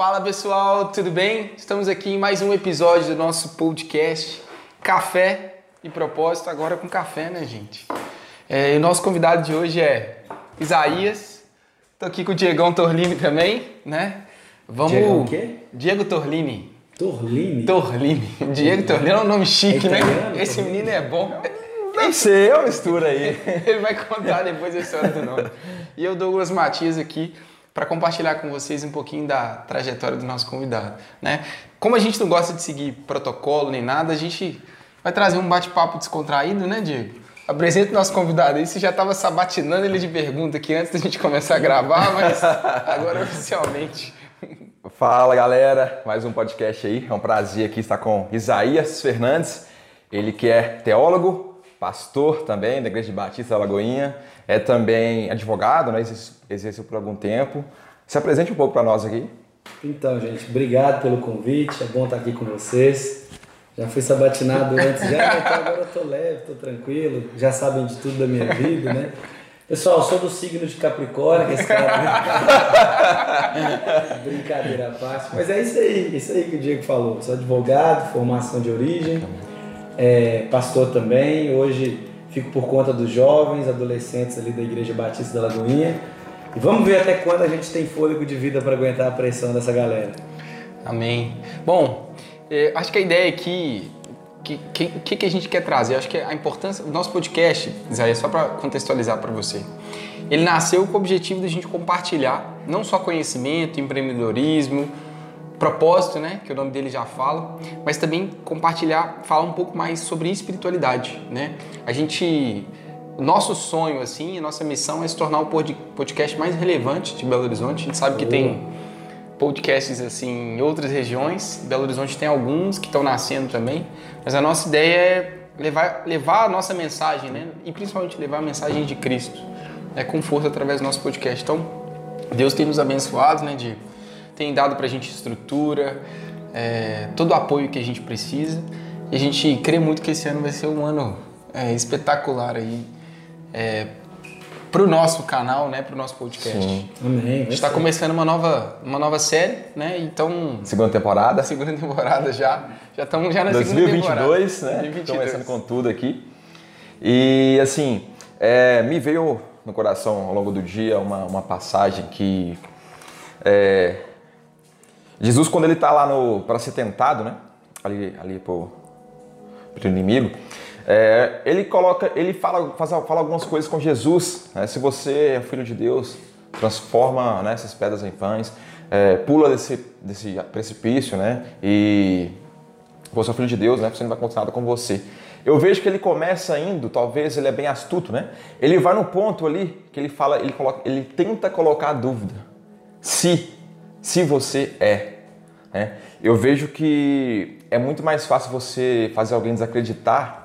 Fala pessoal, tudo bem? Estamos aqui em mais um episódio do nosso podcast Café e Propósito, agora com café, né, gente? É, o nosso convidado de hoje é Isaías. Tô aqui com o Diegão Torlini também, né? Vamos. Diego o quê? Diego Torlini. Torlini? Torlini. Diego Torlini é um nome chique, é né? Esse menino é bom. Nem sei, uma mistura aí. Ele vai contar depois a história do nome. E eu, Douglas Matias, aqui para compartilhar com vocês um pouquinho da trajetória do nosso convidado. Né? Como a gente não gosta de seguir protocolo nem nada, a gente vai trazer um bate-papo descontraído, né, Diego? Apresenta o nosso convidado aí. Você já estava sabatinando ele de pergunta aqui antes da gente começar a gravar, mas agora oficialmente. Fala galera, mais um podcast aí. É um prazer aqui estar com Isaías Fernandes, ele que é teólogo, pastor também da Igreja Batista Lagoinha, é também advogado, né? exerceu por algum tempo. Se apresente um pouco para nós aqui. Então, gente, obrigado pelo convite, é bom estar aqui com vocês. Já fui sabatinado antes, já, então agora eu leve, tô tranquilo, já sabem de tudo da minha vida, né? Pessoal, sou do signo de Capricórnio, que esse cara. Brincadeira à parte. Mas é isso aí, isso aí que o Diego falou. Sou advogado, formação de origem, é, pastor também. Hoje fico por conta dos jovens, adolescentes ali da Igreja Batista da Lagoinha. E vamos ver até quando a gente tem fôlego de vida para aguentar a pressão dessa galera. Amém. Bom, é, acho que a ideia aqui, que, que, que, a gente quer trazer? Acho que a importância do nosso podcast, Isaías, só para contextualizar para você, ele nasceu com o objetivo de a gente compartilhar não só conhecimento, empreendedorismo, propósito, né, que o nome dele já fala, mas também compartilhar, falar um pouco mais sobre espiritualidade, né? A gente nosso sonho assim, a nossa missão é se tornar o podcast mais relevante de Belo Horizonte. A gente sabe que tem podcasts assim em outras regiões. Belo Horizonte tem alguns que estão nascendo também, mas a nossa ideia é levar, levar a nossa mensagem, né? E principalmente levar a mensagem de Cristo, né? com força através do nosso podcast. Então, Deus tem nos abençoado, né? De, tem dado para a gente estrutura, é, todo o apoio que a gente precisa. E a gente crê muito que esse ano vai ser um ano é, espetacular aí. É, para o nosso canal, né, para o nosso podcast. Sim. Amém. A gente está começando uma nova, uma nova série, né? Então segunda temporada. Segunda temporada já, já estamos já na 2022, segunda temporada. 2022, né? 2022. Começando com tudo aqui. E assim, é, me veio no coração ao longo do dia uma, uma passagem que é, Jesus quando ele está lá para ser tentado, né? Ali, ali pro, inimigo é, ele coloca, ele fala, faz, fala algumas coisas com Jesus. Né? Se você é filho de Deus, transforma né, essas pedras em pães, é, pula desse, desse precipício, né? E você é filho de Deus, né? Você não vai acontecer nada com você. Eu vejo que ele começa indo, talvez ele é bem astuto, né? Ele vai no ponto ali que ele fala, ele coloca, ele tenta colocar a dúvida. Se, se você é, né? Eu vejo que é muito mais fácil você fazer alguém desacreditar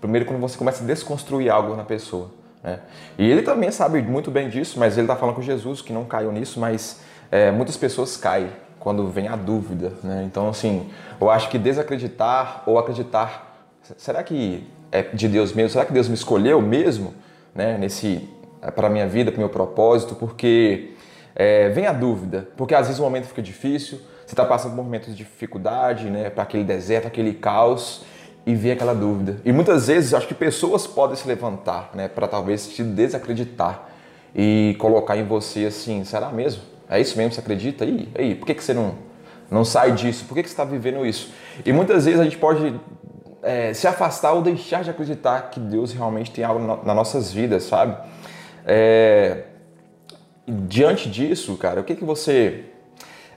Primeiro, quando você começa a desconstruir algo na pessoa. Né? E ele também sabe muito bem disso, mas ele está falando com Jesus que não caiu nisso, mas é, muitas pessoas caem quando vem a dúvida. Né? Então, assim, eu acho que desacreditar ou acreditar, será que é de Deus mesmo? Será que Deus me escolheu mesmo né? nesse para minha vida, para meu propósito? Porque é, vem a dúvida, porque às vezes o momento fica difícil, você está passando por momentos de dificuldade, né? para aquele deserto, aquele caos e ver aquela dúvida. E muitas vezes acho que pessoas podem se levantar, né, para talvez te desacreditar e colocar em você assim, será mesmo? É isso mesmo? Você acredita? E aí, por que, que você não, não sai disso? Por que, que você está vivendo isso? E muitas vezes a gente pode é, se afastar ou deixar de acreditar que Deus realmente tem algo nas nossas vidas, sabe? É, diante disso, cara, o que, que você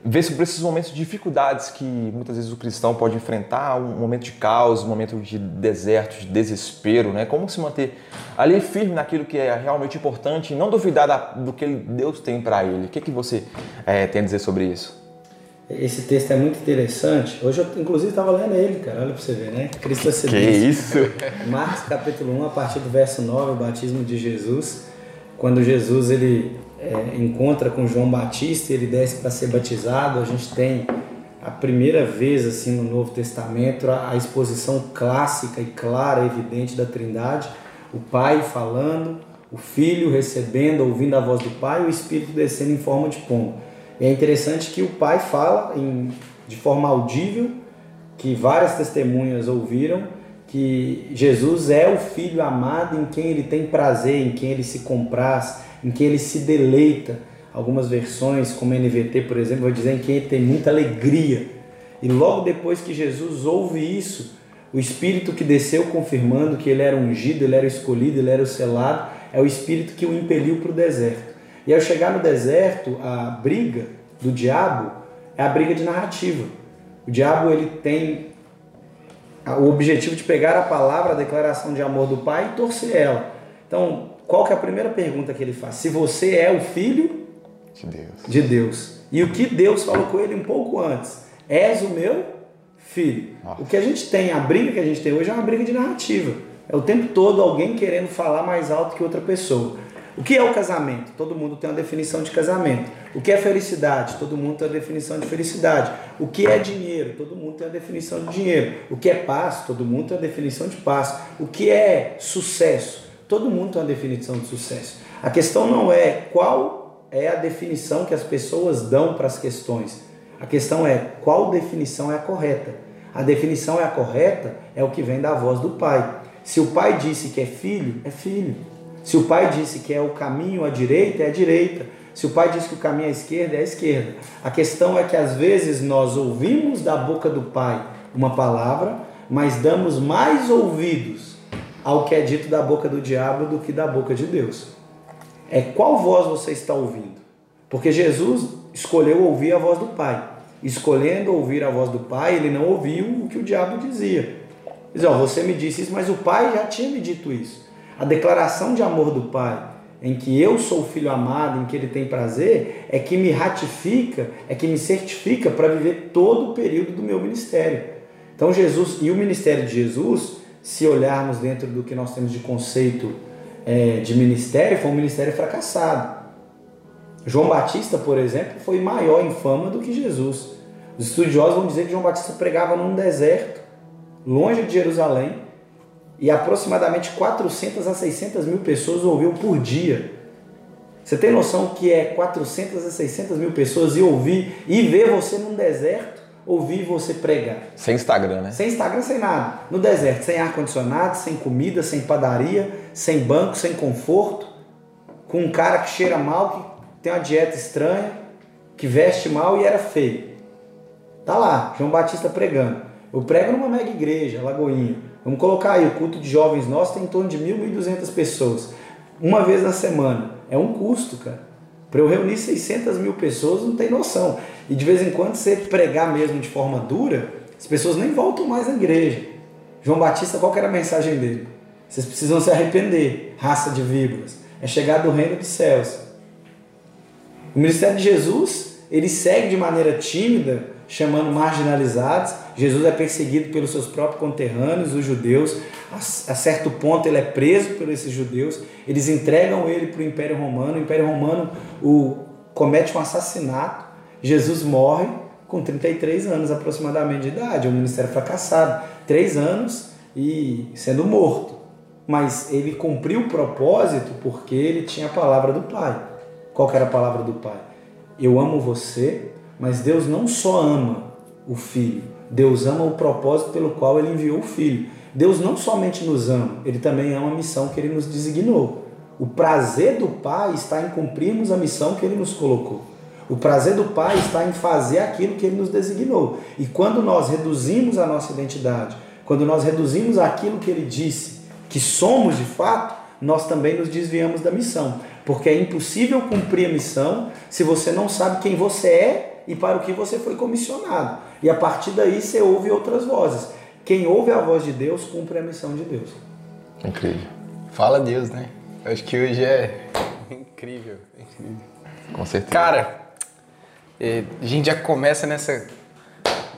ver sobre esses momentos de dificuldades que muitas vezes o cristão pode enfrentar, um momento de caos, um momento de deserto, de desespero, né? Como se manter ali firme naquilo que é realmente importante e não duvidar da, do que Deus tem para ele. O que, que você é, tem a dizer sobre isso? Esse texto é muito interessante. Hoje eu, inclusive, estava lendo ele, cara. Olha para você ver, né? Cristo Que isso? Marcos capítulo 1, a partir do verso 9, o batismo de Jesus. Quando Jesus ele é, encontra com João Batista, ele desce para ser batizado. A gente tem a primeira vez assim no Novo Testamento a, a exposição clássica e clara, evidente da Trindade, o Pai falando, o Filho recebendo, ouvindo a voz do Pai, o Espírito descendo em forma de pombo. E é interessante que o pai fala em, de forma audível, que várias testemunhas ouviram, que Jesus é o filho amado em quem ele tem prazer, em quem ele se compraz, em quem ele se deleita. Algumas versões, como NVT, por exemplo, vai dizer em quem ele tem muita alegria. E logo depois que Jesus ouve isso, o Espírito que desceu confirmando que ele era ungido, ele era escolhido, ele era o selado, é o Espírito que o impeliu para o deserto. E ao chegar no deserto, a briga do diabo é a briga de narrativa. O diabo ele tem o objetivo de pegar a palavra, a declaração de amor do Pai e torcer ela. Então, qual que é a primeira pergunta que ele faz? Se você é o filho de Deus. de Deus. E o que Deus falou com ele um pouco antes? És o meu filho. Nossa. O que a gente tem, a briga que a gente tem hoje é uma briga de narrativa. É o tempo todo alguém querendo falar mais alto que outra pessoa. O que é o casamento? Todo mundo tem uma definição de casamento. O que é felicidade? Todo mundo tem uma definição de felicidade. O que é dinheiro? Todo mundo tem uma definição de dinheiro. O que é paz? Todo mundo tem uma definição de paz. O que é sucesso? Todo mundo tem uma definição de sucesso. A questão não é qual é a definição que as pessoas dão para as questões. A questão é qual definição é a correta. A definição é a correta é o que vem da voz do pai. Se o pai disse que é filho, é filho. Se o pai disse que é o caminho à direita, é a direita. Se o pai disse que o caminho à esquerda, é a esquerda. A questão é que às vezes nós ouvimos da boca do pai uma palavra, mas damos mais ouvidos ao que é dito da boca do diabo do que da boca de Deus. É qual voz você está ouvindo? Porque Jesus escolheu ouvir a voz do pai. Escolhendo ouvir a voz do pai, ele não ouviu o que o diabo dizia. Diz, ó, você me disse isso, mas o pai já tinha me dito isso. A declaração de amor do pai, em que eu sou o filho amado, em que ele tem prazer, é que me ratifica, é que me certifica para viver todo o período do meu ministério. Então Jesus e o ministério de Jesus, se olharmos dentro do que nós temos de conceito é, de ministério, foi um ministério fracassado. João Batista, por exemplo, foi maior em fama do que Jesus. Os estudiosos vão dizer que João Batista pregava num deserto, longe de Jerusalém, e aproximadamente 400 a 600 mil pessoas ouviam por dia. Você tem noção que é 400 a 600 mil pessoas e ouvir e ver você num deserto, ouvir você pregar? Sem Instagram, né? Sem Instagram, sem nada. No deserto, sem ar-condicionado, sem comida, sem padaria, sem banco, sem conforto, com um cara que cheira mal, que tem uma dieta estranha, que veste mal e era feio. Tá lá, João Batista pregando. Eu prego numa mega igreja, Lagoinha. Vamos colocar aí, o culto de jovens nosso tem em torno de 1.200 pessoas. Uma vez na semana. É um custo, cara. Para eu reunir 600 mil pessoas, não tem noção. E de vez em quando você pregar mesmo de forma dura, as pessoas nem voltam mais à igreja. João Batista, qual era a mensagem dele? Vocês precisam se arrepender, raça de víboras. É chegar do reino dos céus. O ministério de Jesus, ele segue de maneira tímida, chamando marginalizados. Jesus é perseguido pelos seus próprios conterrâneos, os judeus. A certo ponto ele é preso por esses judeus. Eles entregam ele para o Império Romano. O Império Romano o comete um assassinato. Jesus morre com 33 anos aproximadamente de idade. É um ministério fracassado. Três anos e sendo morto. Mas ele cumpriu o propósito porque ele tinha a palavra do Pai. Qual era a palavra do Pai? Eu amo você, mas Deus não só ama o Filho, Deus ama o propósito pelo qual ele enviou o Filho. Deus não somente nos ama, ele também ama a missão que ele nos designou. O prazer do Pai está em cumprirmos a missão que ele nos colocou. O prazer do Pai está em fazer aquilo que ele nos designou. E quando nós reduzimos a nossa identidade, quando nós reduzimos aquilo que ele disse que somos de fato, nós também nos desviamos da missão. Porque é impossível cumprir a missão se você não sabe quem você é e para o que você foi comissionado. E a partir daí você ouve outras vozes. Quem ouve a voz de Deus cumpre a missão de Deus. Incrível. Fala Deus, né? Eu acho que hoje é incrível. incrível. Com certeza. Cara, eh, a gente já começa nessa,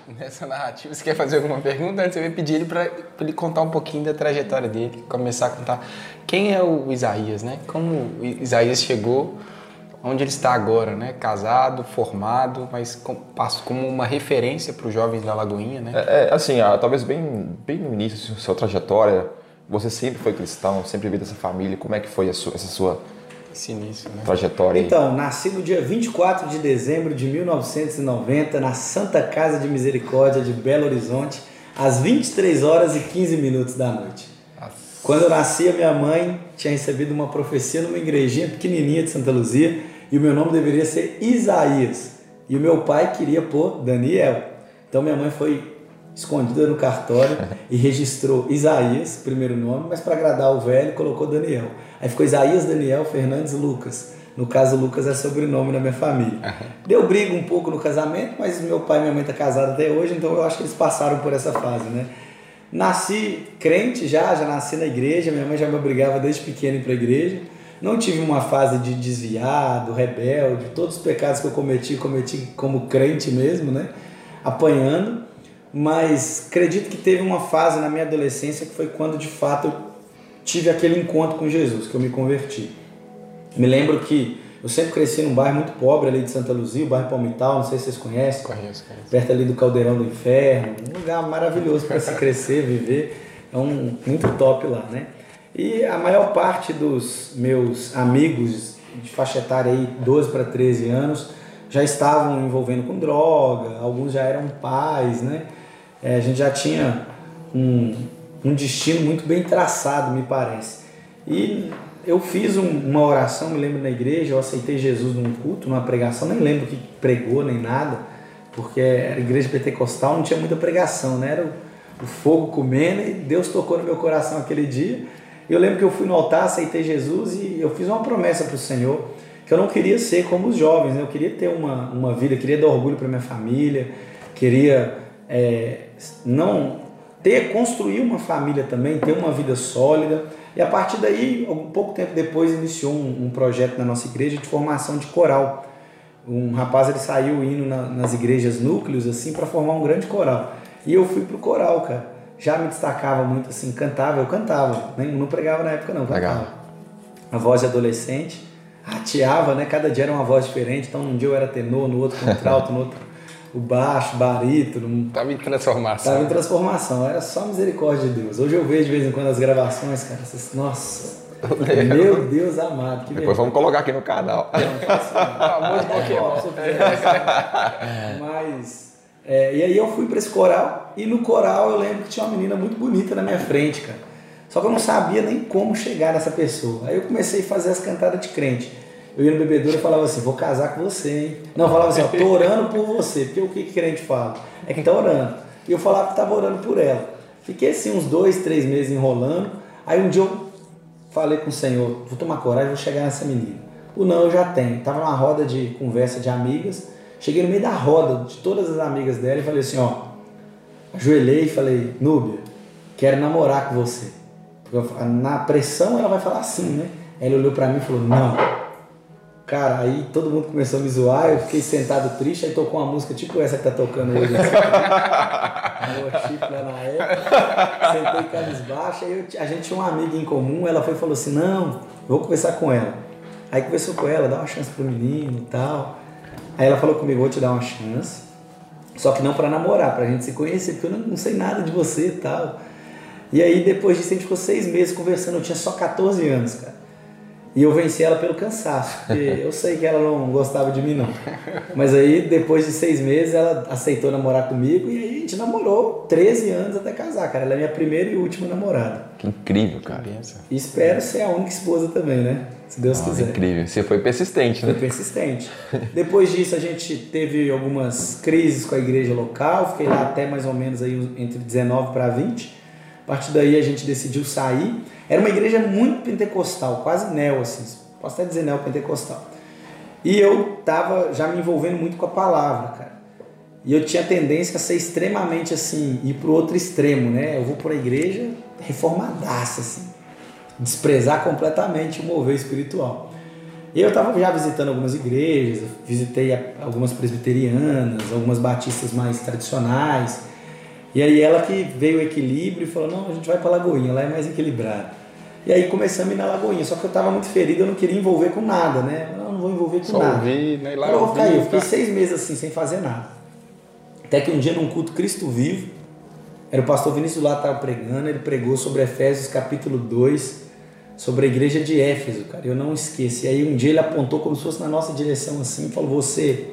nessa narrativa. Você quer fazer alguma pergunta? Antes eu ia pedir ele para ele contar um pouquinho da trajetória dele, começar a contar quem é o Isaías, né? Como o Isaías chegou onde ele está agora, né? Casado, formado, mas com, passo como uma referência para os jovens da Lagoinha, né? É, é, assim, ah, talvez bem, bem no início da sua trajetória, você sempre foi cristão, sempre veio dessa família. Como é que foi sua, essa sua Sinistro, né? trajetória aí. Então, nasci no dia 24 de dezembro de 1990 na Santa Casa de Misericórdia de Belo Horizonte, às 23 horas e 15 minutos da noite. Quando eu nasci, a minha mãe tinha recebido uma profecia numa igrejinha pequenininha de Santa Luzia e o meu nome deveria ser Isaías. E o meu pai queria pôr Daniel. Então minha mãe foi escondida no cartório e registrou Isaías, primeiro nome, mas para agradar o velho colocou Daniel. Aí ficou Isaías Daniel Fernandes Lucas. No caso, Lucas é sobrenome da minha família. Deu briga um pouco no casamento, mas meu pai e minha mãe estão tá casados até hoje, então eu acho que eles passaram por essa fase, né? Nasci crente já, já nasci na igreja, minha mãe já me obrigava desde pequeno para a igreja. Não tive uma fase de desviado, rebelde, todos os pecados que eu cometi, cometi como crente mesmo, né? Apanhando, mas acredito que teve uma fase na minha adolescência que foi quando de fato eu tive aquele encontro com Jesus, que eu me converti. Me lembro que eu sempre cresci num bairro muito pobre ali de Santa Luzia, o bairro Palmital, não sei se vocês conhecem. Conheço, conheço. Perto ali do Caldeirão do Inferno, um lugar maravilhoso para se crescer, viver. É um muito top lá, né? E a maior parte dos meus amigos de faixa etária aí, 12 para 13 anos, já estavam envolvendo com droga, alguns já eram pais, né? É, a gente já tinha um, um destino muito bem traçado, me parece. E eu fiz um, uma oração, me lembro na igreja, eu aceitei Jesus num culto, numa pregação, nem lembro que pregou nem nada, porque era igreja pentecostal, não tinha muita pregação, né? Era o, o fogo comendo e Deus tocou no meu coração aquele dia. Eu lembro que eu fui no altar, aceitei Jesus e eu fiz uma promessa para o Senhor, que eu não queria ser como os jovens, né? eu queria ter uma, uma vida, queria dar orgulho para minha família, queria é, não ter, construir uma família também, ter uma vida sólida. E a partir daí, um pouco tempo depois, iniciou um, um projeto na nossa igreja de formação de coral. Um rapaz ele saiu indo na, nas igrejas núcleos assim para formar um grande coral. E eu fui pro coral, cara. Já me destacava muito assim, cantava, eu cantava, nem não pregava na época não, cantava. Legal. A voz de adolescente, rateava, né? Cada dia era uma voz diferente. Então, um dia eu era tenor, no outro contralto, no outro o baixo, barítono. Tava em transformação. Tava em transformação, era só misericórdia de Deus. Hoje eu vejo de vez em quando as gravações, cara, vocês, nossa, meu Deus amado, que Depois vamos colocar aqui no canal. Mas, é, e aí eu fui para esse coral, e no coral eu lembro que tinha uma menina muito bonita na minha frente, cara. Só que eu não sabia nem como chegar nessa pessoa. Aí eu comecei a fazer as cantadas de crente eu ia no bebedouro e falava assim, vou casar com você, hein? Não, falava assim, ó, tô orando por você, porque o que, que crente fala? É que tá orando. E eu falava que tava orando por ela. Fiquei assim uns dois, três meses enrolando. Aí um dia eu falei com o Senhor, vou tomar coragem, vou chegar nessa menina. O não eu já tenho. Tava numa roda de conversa de amigas. Cheguei no meio da roda de todas as amigas dela e falei assim, ó. Ajoelhei e falei, Núbia, quero namorar com você. Porque na pressão ela vai falar assim, né? Ela olhou para mim e falou, não. Cara, aí todo mundo começou a me zoar, eu fiquei sentado triste, aí tocou uma música tipo essa que tá tocando hoje. Assim. lá na época, sentei cabisbaixo, aí eu, a gente tinha uma amiga em comum, ela foi e falou assim, não, vou conversar com ela. Aí conversou com ela, dá uma chance pro menino e tal. Aí ela falou comigo, vou te dar uma chance, só que não para namorar, pra gente se conhecer, porque eu não, não sei nada de você e tal. E aí depois disso a gente ficou seis meses conversando, eu tinha só 14 anos, cara. E eu venci ela pelo cansaço, porque eu sei que ela não gostava de mim, não. Mas aí, depois de seis meses, ela aceitou namorar comigo e aí a gente namorou 13 anos até casar, cara. Ela é minha primeira e última namorada. Que incrível, cara. E espero ser a única esposa também, né? Se Deus Nossa, quiser. incrível. Você foi persistente, né? Foi persistente. Depois disso, a gente teve algumas crises com a igreja local. Fiquei lá até mais ou menos aí entre 19 para 20. A partir daí, a gente decidiu sair. Era uma igreja muito pentecostal, quase neo, assim, posso até dizer neopentecostal. E eu estava já me envolvendo muito com a palavra, cara. E eu tinha tendência a ser extremamente assim, ir para o outro extremo, né? Eu vou para a igreja reformadaça, assim. Desprezar completamente o mover espiritual. E eu estava já visitando algumas igrejas, visitei algumas presbiterianas, algumas batistas mais tradicionais. E aí ela que veio o equilíbrio e falou, não, a gente vai para Lagoinha, lá é mais equilibrado. E aí começamos a ir na Lagoinha, só que eu estava muito ferido, eu não queria envolver com nada, né? Eu não vou envolver com Só nada. Ouvir, né? Lá eu vou ficar aí, eu fiquei tá? seis meses assim, sem fazer nada. Até que um dia num culto Cristo Vivo, era o pastor Vinícius lá estava pregando, ele pregou sobre Efésios capítulo 2, sobre a igreja de Éfeso, cara. Eu não esqueço. E aí um dia ele apontou como se fosse na nossa direção assim e falou: Você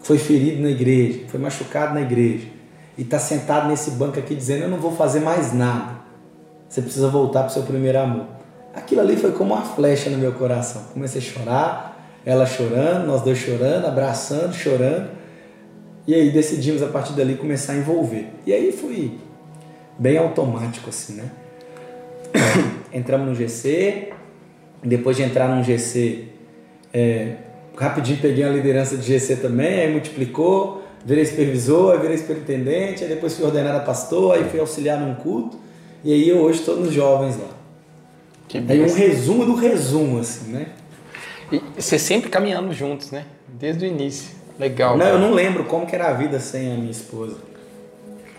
foi ferido na igreja, foi machucado na igreja e está sentado nesse banco aqui dizendo: Eu não vou fazer mais nada. Você precisa voltar para o seu primeiro amor. Aquilo ali foi como uma flecha no meu coração. Comecei a chorar, ela chorando, nós dois chorando, abraçando, chorando. E aí decidimos a partir dali começar a envolver. E aí fui bem automático assim, né? Entramos no GC, depois de entrar no GC, é, rapidinho peguei a liderança de GC também, aí multiplicou, virei supervisor, aí virei superintendente, aí depois fui ordenado a pastor, aí fui auxiliar num culto, e aí eu hoje estou nos jovens lá. Que aí um resumo do resumo, assim, né? E você sempre caminhando juntos, né? Desde o início. Legal. Não, cara. eu não lembro como que era a vida sem a minha esposa.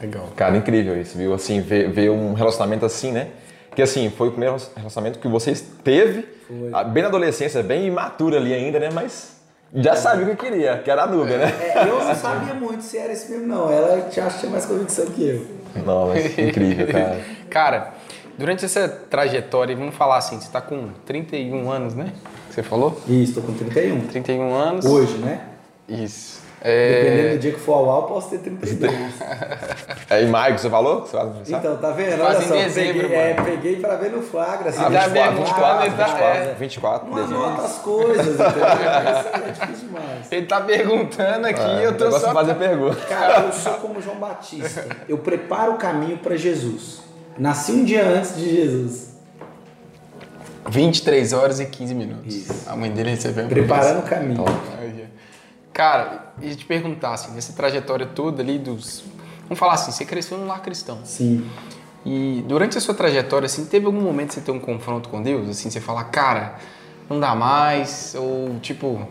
Legal. Cara, incrível isso, viu? Assim, ver, ver um relacionamento assim, né? Que assim, foi o primeiro relacionamento que vocês teve, foi. bem na adolescência, bem imatura ali ainda, né? Mas já sabia o que queria, que era a Núbia, né? É, eu não sabia muito se era esse mesmo, não. Ela tinha, tinha mais convicção que eu. Não, mas incrível, cara. cara, durante essa trajetória, vamos falar assim, você está com 31 anos, né? Você falou? Isso, estou com 31. 31 anos. Hoje, né? Isso. É... Dependendo do dia que for ao UAU, posso ter 32. é em maio que você falou? Que você vai então, tá vendo? Olha só, dezembro, peguei, é, peguei pra ver no flagra. Assim, ah, 24, 24, 24, é. 24 Não anota as coisas, entendeu? é difícil demais. Ele tá perguntando aqui, é, eu tô só... de fazer pergunta. Cara, eu sou como João Batista. Eu preparo o caminho para Jesus. Nasci um dia antes de Jesus. 23 horas e 15 minutos. Isso. A mãe dele recebeu Preparando o caminho. Cara, e te perguntar, assim, nessa trajetória toda ali dos. Vamos falar assim, você cresceu num lar cristão. Sim. E durante a sua trajetória, assim, teve algum momento que você ter um confronto com Deus? Assim, você falar, cara, não dá mais, ou tipo,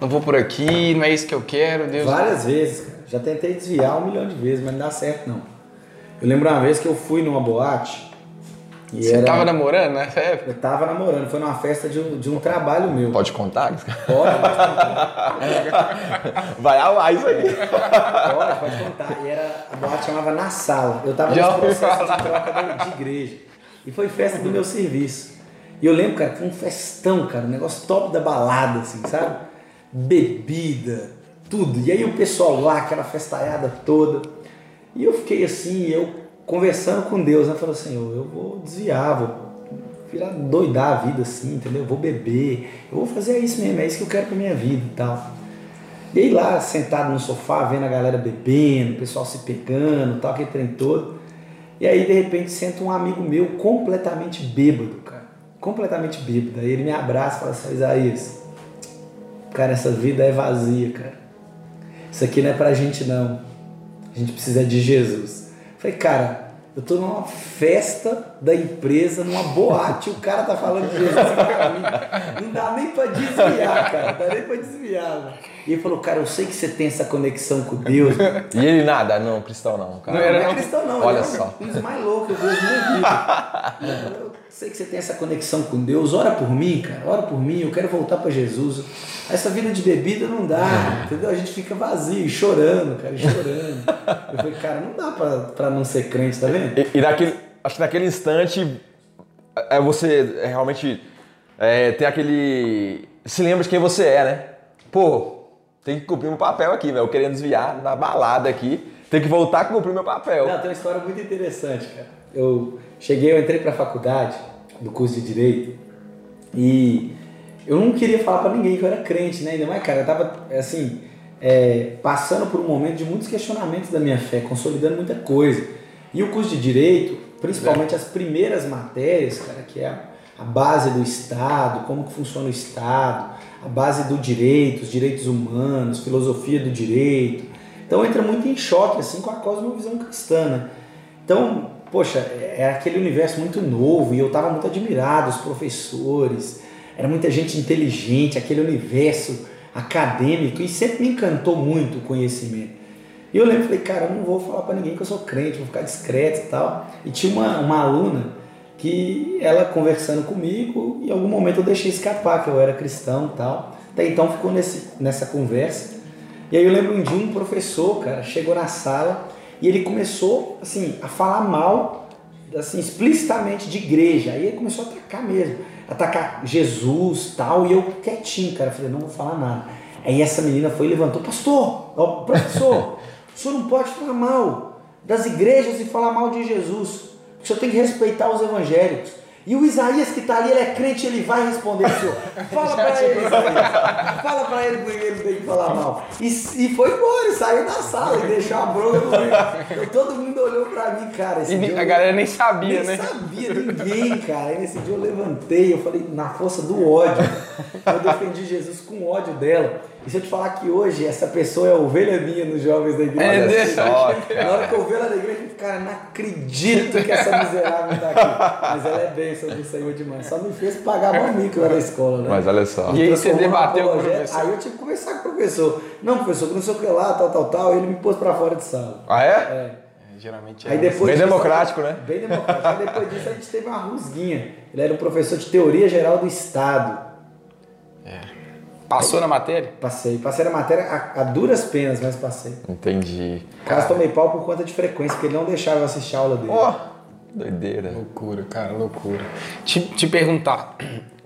não vou por aqui, não é isso que eu quero, Deus. Várias vezes, cara. Já tentei desviar um milhão de vezes, mas não dá certo não. Eu lembro uma vez que eu fui numa boate e Você era... tava namorando nessa época? Eu tava namorando, foi numa festa de um, de um trabalho meu. Pode contar? Pode, pode contar. Vai ao ar isso aí. Pode, pode contar. E era, a boate chamava Na Sala. Eu tava Já nesse processo de troca de igreja. E foi festa do meu serviço. E eu lembro, cara, foi um festão, cara, um negócio top da balada, assim, sabe? Bebida, tudo. E aí o pessoal lá, aquela festaiada toda. E eu fiquei assim, eu conversando com Deus, né? Falou assim, eu vou desviar, vou virar doidar a vida assim, entendeu? Eu vou beber, eu vou fazer isso mesmo, é isso que eu quero pra minha vida e tal. E aí lá, sentado no sofá, vendo a galera bebendo, o pessoal se pegando, tal, aquele trem todo. E aí, de repente, senta um amigo meu completamente bêbado, cara. Completamente bêbado. Aí ele me abraça e fala assim, Isaías, cara, essa vida é vazia, cara. Isso aqui não é pra gente, não. A gente precisa de Jesus. Falei, cara, eu tô numa festa da empresa, numa boate, o cara tá falando de Jesus pra mim. Não dá nem pra desviar, cara. Não dá nem pra desviar. Mano. E ele falou, cara, eu sei que você tem essa conexão com Deus. E ele nada, não, cristão não, cara. Não, era não é cristão não, Olha só. um dos mais loucos que eu vejo na minha vida. Sei que você tem essa conexão com Deus, ora por mim, cara, ora por mim, eu quero voltar para Jesus. Essa vida de bebida não dá, entendeu? A gente fica vazio, chorando, cara, chorando. Eu falei, cara, não dá pra, pra não ser crente, tá vendo? E, e naquele, acho que naquele instante, é você realmente é, tem aquele... se lembra de quem você é, né? Pô, tem que cumprir meu papel aqui, velho. Eu querendo desviar na balada aqui. Tem que voltar a cumprir meu papel. Não, tem uma história muito interessante, cara. Eu cheguei, eu entrei pra faculdade, do curso de Direito, e eu não queria falar para ninguém que eu era crente, né? Ainda mais, cara, eu tava, assim, é, passando por um momento de muitos questionamentos da minha fé, consolidando muita coisa. E o curso de Direito, principalmente é. as primeiras matérias, cara, que é a, a base do Estado, como que funciona o Estado, a base do direito, os direitos humanos, filosofia do direito. Então entra muito em choque assim com a cosmovisão cristã. Né? Então, poxa, é aquele universo muito novo e eu estava muito admirado, os professores, era muita gente inteligente, aquele universo acadêmico e sempre me encantou muito o conhecimento. E eu lembro, falei, cara, eu não vou falar para ninguém que eu sou crente, vou ficar discreto e tal. E tinha uma, uma aluna que ela conversando comigo, em algum momento eu deixei escapar que eu era cristão e tal. Até então ficou nesse, nessa conversa. E aí eu lembro um dia um professor, cara, chegou na sala e ele começou, assim, a falar mal, assim, explicitamente de igreja. Aí ele começou a atacar mesmo. atacar Jesus tal. E eu quietinho, cara. Falei, não vou falar nada. Aí essa menina foi e levantou, pastor, ó, professor, o senhor não pode falar mal das igrejas e falar mal de Jesus. O senhor tem que respeitar os evangélicos. E o Isaías que está ali, ele é crente, ele vai responder o senhor. Fala para ele, Isaías. Fala para ele porque ele tem que falar mal. E, e foi embora, saiu da sala e deixou a bronca no Todo mundo olhou para mim, cara. e a eu, galera nem sabia, nem né? Nem sabia, ninguém, cara. Aí nesse dia eu levantei, eu falei, na força do ódio. Eu defendi Jesus com ódio dela. E se eu te falar que hoje essa pessoa é a ovelha minha nos jovens da igreja, é, deixa só, na hora que eu vejo ela na igreja, eu fico, cara, não acredito que essa miserável está aqui. Mas ela é bênção do Senhor demais. Só me fez pagar uma mico lá na escola, né? Mas olha só. E aí você debateu com o professor? Aí eu tive que conversar com o professor. Não, professor, não sei o que lá, tal, tal, tal. E ele me pôs pra fora de sala. Ah, é? É. Geralmente é. Aí depois bem disso, democrático, né? Bem democrático. Aí depois disso a gente teve uma rusguinha. Ele era um professor de teoria geral do Estado. Passou na matéria? Passei. Passei na matéria a, a duras penas, mas passei. Entendi. Caso tomei pau por conta de frequência, porque ele não deixava eu assistir a aula dele. Ó, oh, doideira. Loucura, cara, loucura. Te, te perguntar,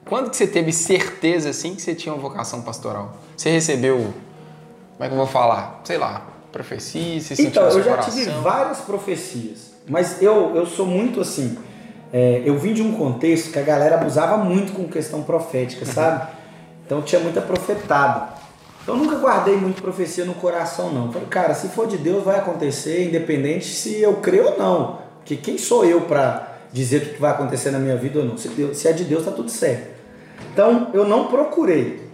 quando que você teve certeza, assim, que você tinha uma vocação pastoral? Você recebeu, como é que eu vou falar? Sei lá, profecia, você Então, eu já coração. tive várias profecias, mas eu, eu sou muito assim... É, eu vim de um contexto que a galera abusava muito com questão profética, sabe? Então tinha muita profetada. Então eu nunca guardei muito profecia no coração, não. Falei, cara, se for de Deus vai acontecer, independente se eu creio ou não. Porque quem sou eu para dizer o que vai acontecer na minha vida ou não? Se, Deus, se é de Deus, tá tudo certo. Então eu não procurei.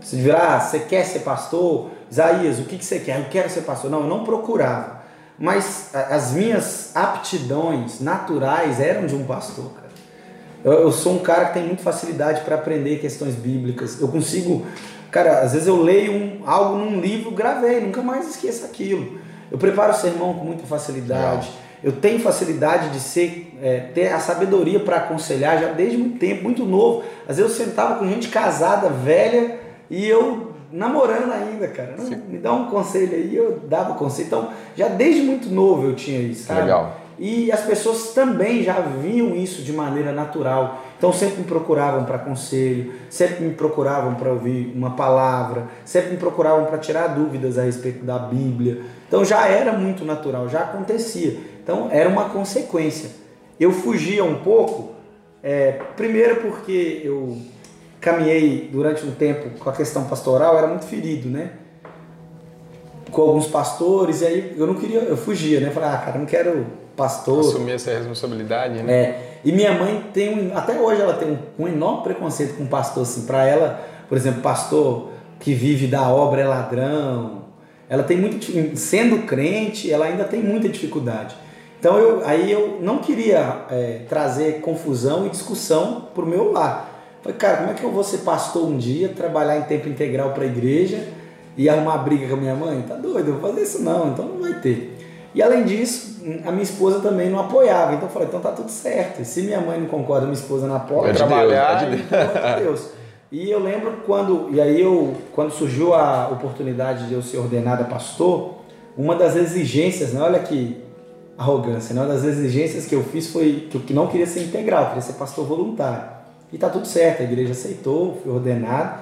Se virar, ah, você quer ser pastor? Isaías, o que, que você quer? Eu quero ser pastor. Não, eu não procurava. Mas as minhas aptidões naturais eram de um pastor. Eu, eu sou um cara que tem muita facilidade para aprender questões bíblicas. Eu consigo, cara, às vezes eu leio um, algo num livro, gravei, nunca mais esqueço aquilo. Eu preparo o sermão com muita facilidade. Eu tenho facilidade de ser, é, ter a sabedoria para aconselhar já desde muito tempo, muito novo. Às vezes eu sentava com gente casada, velha, e eu namorando ainda, cara. Não, me dá um conselho aí, eu dava conselho. Então, já desde muito novo eu tinha isso, sabe? Legal. E as pessoas também já viam isso de maneira natural. Então sempre me procuravam para conselho, sempre me procuravam para ouvir uma palavra, sempre me procuravam para tirar dúvidas a respeito da Bíblia. Então já era muito natural, já acontecia. Então era uma consequência. Eu fugia um pouco, é, primeiro porque eu caminhei durante um tempo com a questão pastoral, era muito ferido, né? Com alguns pastores, e aí eu não queria, eu fugia, né? Falei, ah, cara, não quero pastor. Assumir essa responsabilidade, né? É. E minha mãe tem um, até hoje ela tem um, um enorme preconceito com pastor, assim, para ela, por exemplo, pastor que vive da obra é ladrão. Ela tem muito, sendo crente, ela ainda tem muita dificuldade. Então eu, aí eu não queria é, trazer confusão e discussão pro meu lar. Falei, cara, como é que eu vou ser pastor um dia, trabalhar em tempo integral para a igreja e arrumar briga com a minha mãe? Tá doido, eu vou fazer isso não, então não vai ter. E além disso, a minha esposa também não apoiava. Então eu falei, então tá tudo certo. E se minha mãe não concorda, minha esposa não apoia, é de trabalhar, Deus, é de Deus. Deus. E eu lembro quando, e aí eu, quando surgiu a oportunidade de eu ser ordenado a pastor, uma das exigências, né, olha que arrogância, né, uma das exigências que eu fiz foi que eu não queria ser integral, queria ser pastor voluntário. E tá tudo certo, a igreja aceitou, fui ordenado.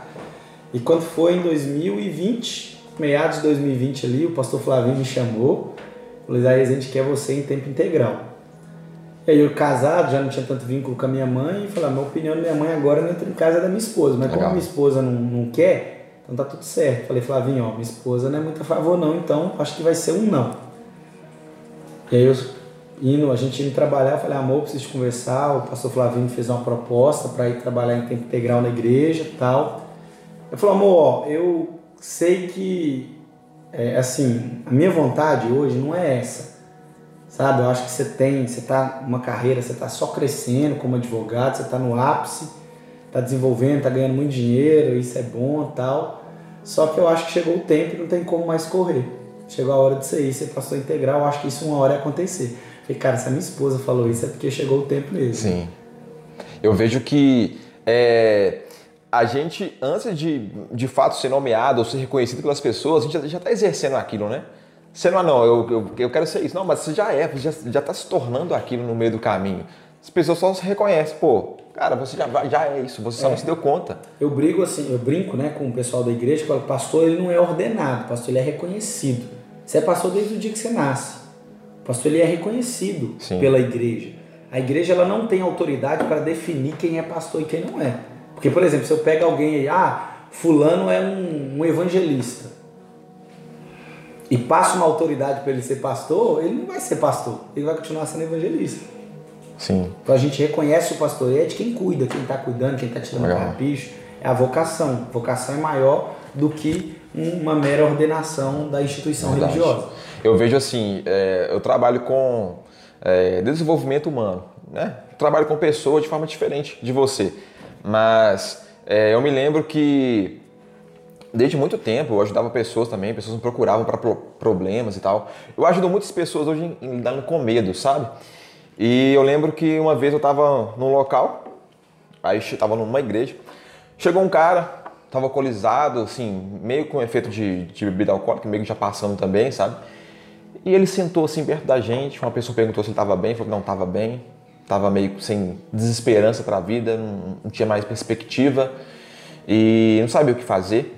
E quando foi em 2020, meados de 2020 ali, o pastor Flavinho me chamou Falei, aí a gente quer você em tempo integral. E aí eu casado, já não tinha tanto vínculo com a minha mãe, e falei, a minha opinião da minha mãe agora não entra em casa da minha esposa. Mas Legal. como a minha esposa não, não quer, então tá tudo certo. Falei, Flavinho, ó, minha esposa não é muito a favor não, então acho que vai ser um não. E aí eu indo, a gente indo trabalhar, eu falei, amor, preciso conversar. O pastor Flavinho fez uma proposta para ir trabalhar em tempo integral na igreja tal. Eu falei, amor, ó, eu sei que é, assim, a minha vontade hoje não é essa. Sabe? Eu acho que você tem, você está numa carreira, você está só crescendo como advogado, você está no ápice, está desenvolvendo, está ganhando muito dinheiro, isso é bom tal. Só que eu acho que chegou o tempo e não tem como mais correr. Chegou a hora de você ir, você passou integral, eu acho que isso uma hora ia acontecer. Falei, cara, se a minha esposa falou isso é porque chegou o tempo mesmo. Sim. Eu vejo que é, a gente, antes de de fato ser nomeado ou ser reconhecido pelas pessoas, a gente já está exercendo aquilo, né? Você não, ah, não, eu, eu, eu quero ser isso. Não, mas você já é, você já está se tornando aquilo no meio do caminho. As pessoas só se reconhecem, pô, Cara, você já, já é isso, você só É. não se deu conta. Eu brigo assim, eu brinco né, com o pessoal da igreja, que fala, pastor ele não é ordenado, pastor ele é reconhecido. Você é pastor desde o dia que você nasce. O pastor ele é reconhecido Sim. pela igreja. A igreja ela não tem autoridade para definir quem é pastor e quem não é. Porque, por exemplo, se eu pego alguém aí, ah, fulano é um, um evangelista. E passa uma autoridade para ele ser pastor, ele não vai ser pastor, ele vai continuar sendo evangelista. Sim. Então a gente reconhece o pastoreio é de quem cuida, quem está cuidando, quem está tirando Legal. carrapicho. É a vocação. Vocação é maior do que uma mera ordenação da instituição Verdade. religiosa. Eu vejo assim, é, eu trabalho com é, desenvolvimento humano, né? Eu trabalho com pessoas de forma diferente de você, mas é, eu me lembro que desde muito tempo eu ajudava pessoas também, pessoas me procuravam para problemas e tal. Eu ajudo muitas pessoas hoje em, em lidando com medo, sabe? E eu lembro que uma vez eu estava num local, aí estava numa igreja, chegou um cara, tava alcoolizado, assim, meio com efeito de, de bebida alcoólica, meio que já passando também, sabe? E ele sentou assim perto da gente, uma pessoa perguntou se ele estava bem, falou que não estava bem, estava meio sem desesperança para a vida, não, não tinha mais perspectiva e não sabia o que fazer.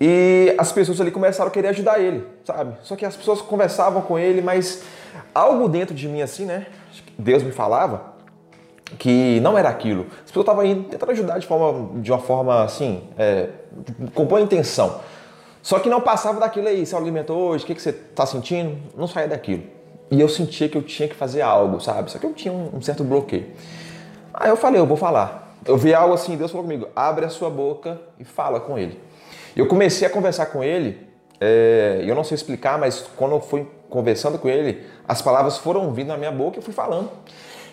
E as pessoas ali começaram a querer ajudar ele, sabe? Só que as pessoas conversavam com ele, mas algo dentro de mim assim, né? Deus me falava que não era aquilo. As pessoas estavam tentando ajudar de, forma, de uma forma assim, é, com boa intenção. Só que não passava daquilo aí, você alimentou hoje, o que, que você está sentindo? Não saía daquilo. E eu sentia que eu tinha que fazer algo, sabe? Só que eu tinha um, um certo bloqueio. Aí eu falei, eu vou falar. Eu vi algo assim, Deus falou comigo, abre a sua boca e fala com ele. Eu comecei a conversar com ele, é, eu não sei explicar, mas quando eu fui conversando com ele, as palavras foram vindo na minha boca e eu fui falando.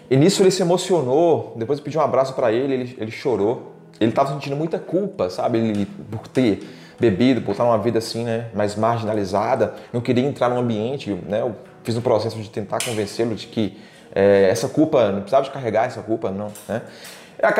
E nisso ele se emocionou, depois eu pedi um abraço para ele, ele, ele chorou. Ele estava sentindo muita culpa, sabe? Ele, por ter bebido, por estar numa vida assim, né, mais marginalizada, não queria entrar num ambiente, né? Fiz um processo de tentar convencê-lo de que é, essa culpa, não precisava de carregar essa culpa, não, né?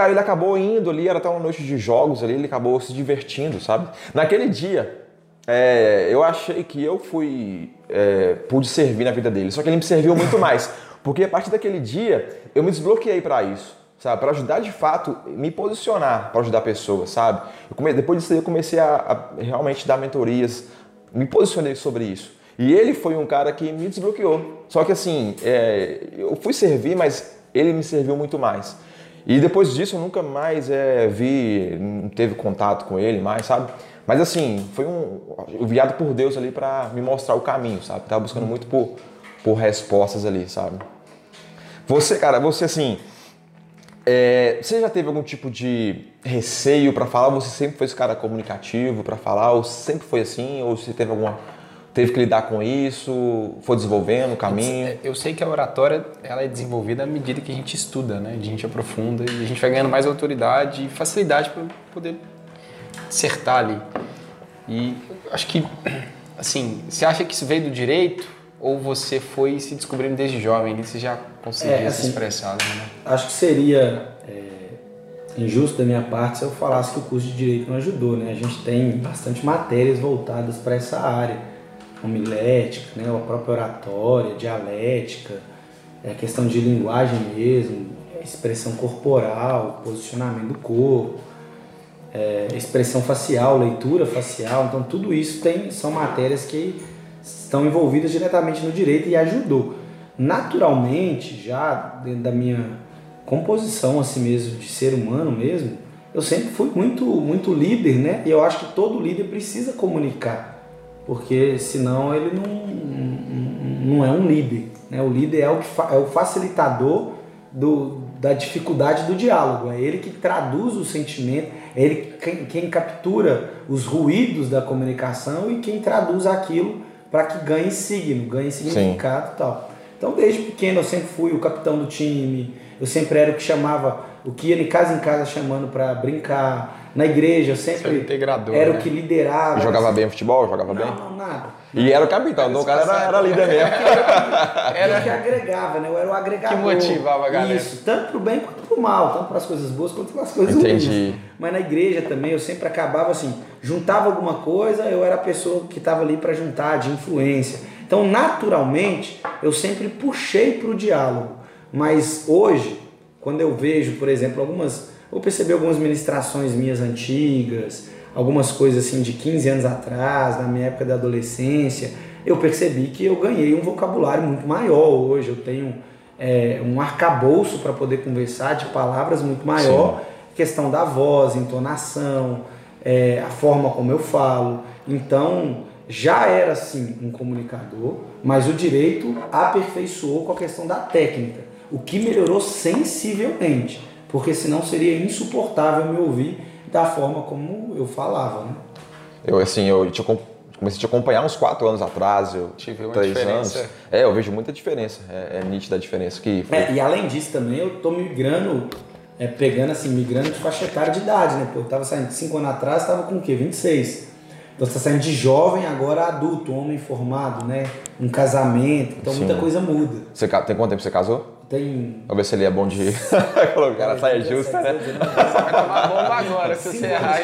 Ele acabou indo ali, era até uma noite de jogos ali, ele acabou se divertindo, sabe? Naquele dia, é, eu achei que eu fui, é, pude servir na vida dele, só que ele me serviu muito mais, porque a partir daquele dia eu me desbloqueei para isso, sabe? Para ajudar de fato, me posicionar para ajudar pessoas, sabe? Come, depois disso aí eu comecei a, a realmente dar mentorias, me posicionei sobre isso. E ele foi um cara que me desbloqueou. Só que assim, é, eu fui servir, mas ele me serviu muito mais. E depois disso eu nunca mais é, vi, não teve contato com ele mais, sabe? Mas assim, foi um enviado por Deus ali para me mostrar o caminho, sabe? Tava buscando muito por, por respostas ali, sabe? Você, cara, você assim, é, você já teve algum tipo de receio para falar? Você sempre foi esse cara comunicativo para falar? Ou sempre foi assim? Ou você teve alguma teve que lidar com isso? Foi desenvolvendo o caminho? Eu sei que a oratória ela é desenvolvida à medida que a gente estuda, né? A gente aprofunda e a gente vai ganhando mais autoridade e facilidade para poder acertar ali. E acho que, assim, você acha que isso veio do direito ou você foi se descobrindo desde jovem e você já conseguia É, se assim, expressar? Né? Acho que seria é, injusto da minha parte se eu falasse que o curso de Direito não ajudou, né? A gente tem bastante matérias voltadas para essa área, homilética, né? a própria oratória, dialética, é, a questão de linguagem mesmo, expressão corporal, posicionamento do corpo, é, expressão facial, leitura facial, então tudo isso tem, são matérias que estão envolvidas diretamente no direito e ajudou. Naturalmente, já dentro da minha composição assim mesmo de ser humano mesmo, eu sempre fui muito muito líder, né? E eu acho que todo líder precisa comunicar, porque senão ele não, não é um líder, né? O líder é o, que é o facilitador do, da dificuldade do diálogo, é ele que traduz o sentimento, é ele quem, quem captura os ruídos da comunicação e quem traduz aquilo para que ganhe signo, ganhe significado e tal. Então, desde pequeno, eu sempre fui o capitão do time, eu sempre era o que chamava, o que ia de casa em casa chamando para brincar. Na igreja, eu sempre integrador, era né? o que liderava. Jogava bem futebol? Jogava bem? Não, não, nada. E era o capitão, então o cara era, era líder mesmo. Era o que agregava, né? Eu era o agregador. Que motivava a galera. Isso, tanto pro bem quanto pro mal, tanto para as coisas boas quanto para as coisas Entendi. ruins. Mas na igreja também eu sempre acabava assim, juntava alguma coisa, eu era a pessoa que estava ali para juntar, de influência. Então, naturalmente, eu sempre puxei para o diálogo. Mas hoje, quando eu vejo, por exemplo, algumas. Vou perceber algumas ministrações minhas antigas, algumas coisas assim de 15 anos atrás, na minha época da adolescência, eu percebi que eu ganhei um vocabulário muito maior hoje. Eu tenho é, um arcabouço para poder conversar de palavras muito maior. Sim. Questão da voz, entonação, é, a forma como eu falo. Então, já era sim um comunicador, mas o direito aperfeiçoou com a questão da técnica, o que melhorou sensivelmente, porque senão seria insuportável me ouvir da forma como eu falava. Né? Eu assim, eu te, comecei a te acompanhar uns quatro anos atrás, eu tive uma três diferença. anos. É, eu vejo muita diferença, é, é nítida a diferença que. Foi... É, e além disso também eu tô migrando, é, pegando assim, migrando de faixa etária de idade, né? Pô, eu tava saindo cinco anos atrás, tava com o quê? 26. Então você está saindo de jovem agora adulto, homem formado, né? Um casamento, então Sim. muita coisa muda. Você tem quanto tempo você casou? Tem. Vamos ver se ele é bom de. o cara sai justa, né? Vai tomar bomba agora, se você errar.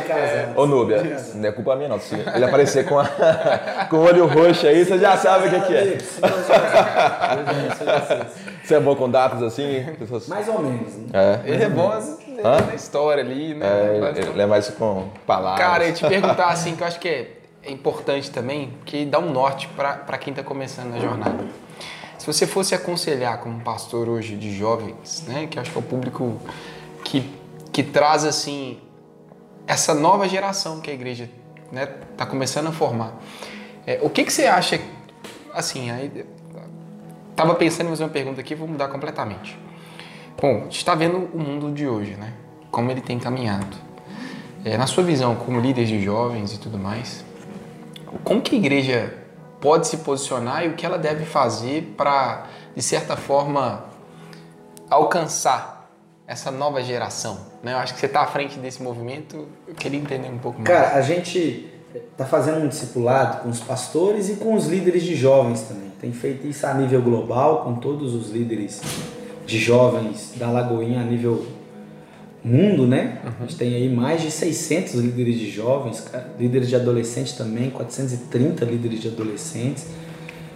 Ô, Núbia, não é culpa minha, não. Se ele aparecer com, a... com o olho roxo aí, você já sabe o que, que é. Você é bom com datas assim? Mais ou menos. Né? É. Ele é bom Hã? na história ali, né? É, ele é mais com palavras. Cara, eu te perguntar assim, que eu acho que é, é importante também, que dá um norte para quem está começando na jornada. Se você fosse aconselhar como pastor hoje de jovens, né, que acho que é o público que, que traz assim essa nova geração que a igreja está né, começando a formar, é, o que, que você acha, assim, aí, tava pensando em fazer uma pergunta aqui, vou mudar completamente. Bom, a gente está vendo o mundo de hoje, né? Como ele tem caminhado. É, na sua visão, como líder de jovens e tudo mais, como que a igreja pode se posicionar e o que ela deve fazer para, de certa forma, alcançar essa nova geração? Né? Eu acho que você está à frente desse movimento, eu queria entender um pouco mais. Cara, a gente está fazendo um discipulado com os pastores e com os líderes de jovens também. Tem feito isso a nível global, com todos os líderes de jovens da Lagoinha a nível mundo, né? Uhum. A gente tem aí mais de 600 líderes de jovens, líderes de adolescentes também, 430 líderes de adolescentes.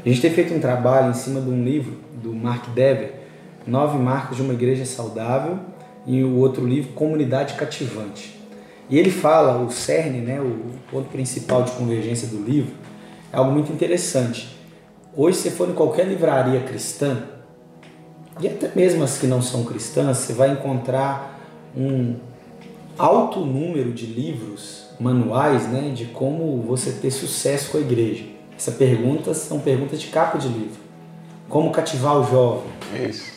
A gente tem feito um trabalho em cima de um livro do Mark Dever, Nove Marcas de uma Igreja Saudável, e o outro livro, Comunidade Cativante. E ele fala, o cerne, né, o ponto principal de convergência do livro, é algo muito interessante. Hoje, se for em qualquer livraria cristã, e até mesmo as que não são cristãs, você vai encontrar um alto número de livros, manuais, né, de como você ter sucesso com a igreja. Essas perguntas são perguntas de capa de livro. Como cativar o jovem. Isso.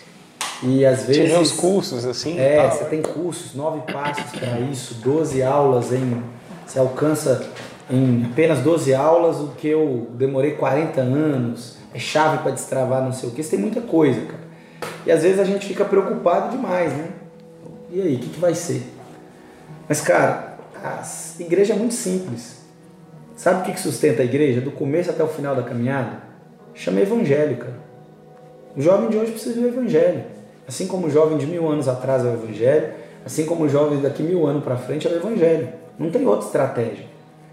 E às vezes. Tinha os cursos assim? É, você tem cursos, nove passos para isso, 12 aulas em. Você alcança em apenas 12 aulas o que eu demorei 40 anos. É chave para destravar não sei o que. Você tem muita coisa, cara. E às vezes a gente fica preocupado demais, né? E aí, o que, que vai ser? Mas, cara, a igreja é muito simples. Sabe o que, que sustenta a igreja do começo até o final da caminhada? Chama evangelho, cara. O jovem de hoje precisa do evangelho. Assim como o jovem de mil anos atrás é o evangelho, assim como o jovem daqui mil anos para frente é o evangelho. Não tem outra estratégia.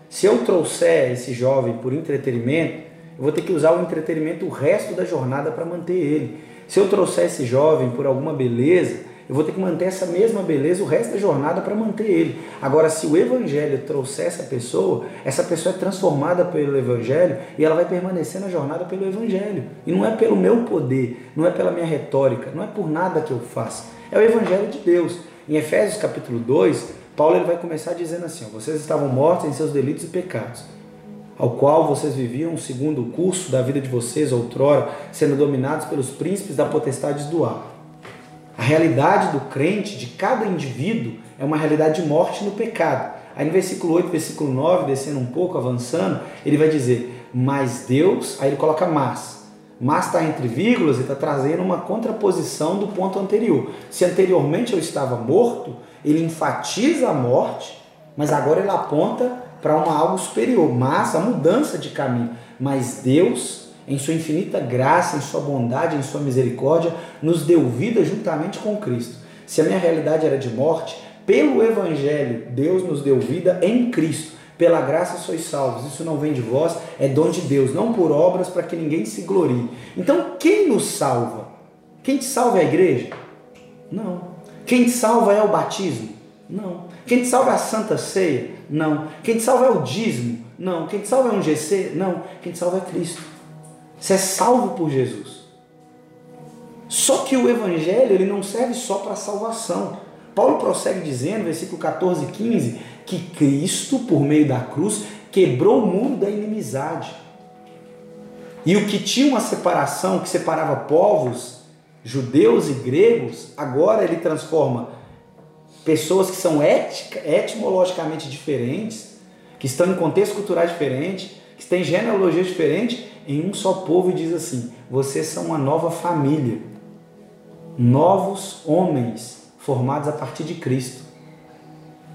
Se eu trouxer esse jovem por entretenimento, eu vou ter que usar o entretenimento o resto da jornada para manter ele. Se eu trouxer esse jovem por alguma beleza, eu vou ter que manter essa mesma beleza o resto da jornada para manter ele. Agora, se o Evangelho trouxer essa pessoa, essa pessoa é transformada pelo Evangelho e ela vai permanecer na jornada pelo Evangelho. E não é pelo meu poder, não é pela minha retórica, não é por nada que eu faço. É o Evangelho de Deus. Em Efésios capítulo 2, Paulo ele vai começar dizendo assim: vocês estavam mortos em seus delitos e pecados ao qual vocês viviam segundo o curso da vida de vocês outrora, sendo dominados pelos príncipes da potestade do ar. A realidade do crente, de cada indivíduo, é uma realidade de morte no pecado. Aí no versículo 8, versículo 9, descendo um pouco, avançando, ele vai dizer, mas Deus, aí ele coloca mas. Mas está entre vírgulas e está trazendo uma contraposição do ponto anterior. Se anteriormente eu estava morto, ele enfatiza a morte, mas agora ele aponta para algo superior, mas a mudança de caminho. Mas Deus, em sua infinita graça, em sua bondade, em sua misericórdia, nos deu vida juntamente com Cristo. Se a minha realidade era de morte, pelo Evangelho, Deus nos deu vida em Cristo. Pela graça sois salvos. Isso não vem de vós, é dom de Deus, não por obras para que ninguém se glorie. Então, quem nos salva? Quem te salva é a igreja? Não. Quem te salva é o batismo? Não. Quem te salva é a Santa Ceia? Não. Quem te salva é o dízimo? Não. Quem te salva é um GC? Não. Quem te salva é Cristo. Você é salvo por Jesus. Só que o Evangelho ele não serve só para salvação. Paulo prossegue dizendo, versículo 14 e 15, que Cristo, por meio da cruz, quebrou o muro da inimizade. E o que tinha uma separação, que separava povos, judeus e gregos, agora ele transforma pessoas que são ética, etimologicamente diferentes, que estão em contexto cultural diferente, que têm genealogia diferente, em um só povo e diz assim: vocês são uma nova família, novos homens formados a partir de Cristo.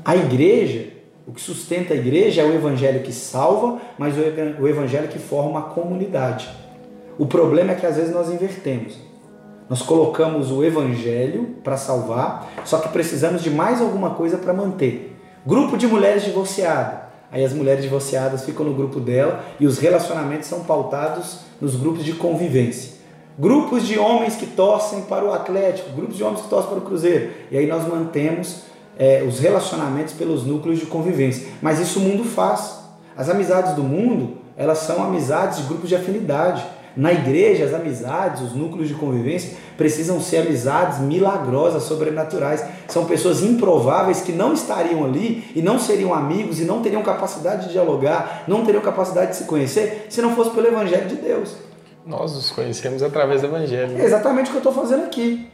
A igreja, o que sustenta a igreja é o evangelho que salva, mas o evangelho que forma uma comunidade. O problema é que às vezes nós invertemos. Nós colocamos o evangelho para salvar, só que precisamos de mais alguma coisa para manter. Grupo de mulheres divorciadas. Aí as mulheres divorciadas ficam no grupo dela e os relacionamentos são pautados nos grupos de convivência. Grupos de homens que torcem para o Atlético, grupos de homens que torcem para o Cruzeiro. E aí nós mantemos é, os relacionamentos pelos núcleos de convivência. Mas isso o mundo faz. As amizades do mundo, elas são amizades de grupos de afinidade. Na igreja, as amizades, os núcleos de convivência precisam ser amizades milagrosas, sobrenaturais. São pessoas improváveis que não estariam ali e não seriam amigos e não teriam capacidade de dialogar, não teriam capacidade de se conhecer se não fosse pelo Evangelho de Deus. Nós os conhecemos através do Evangelho. É exatamente o que eu estou fazendo aqui.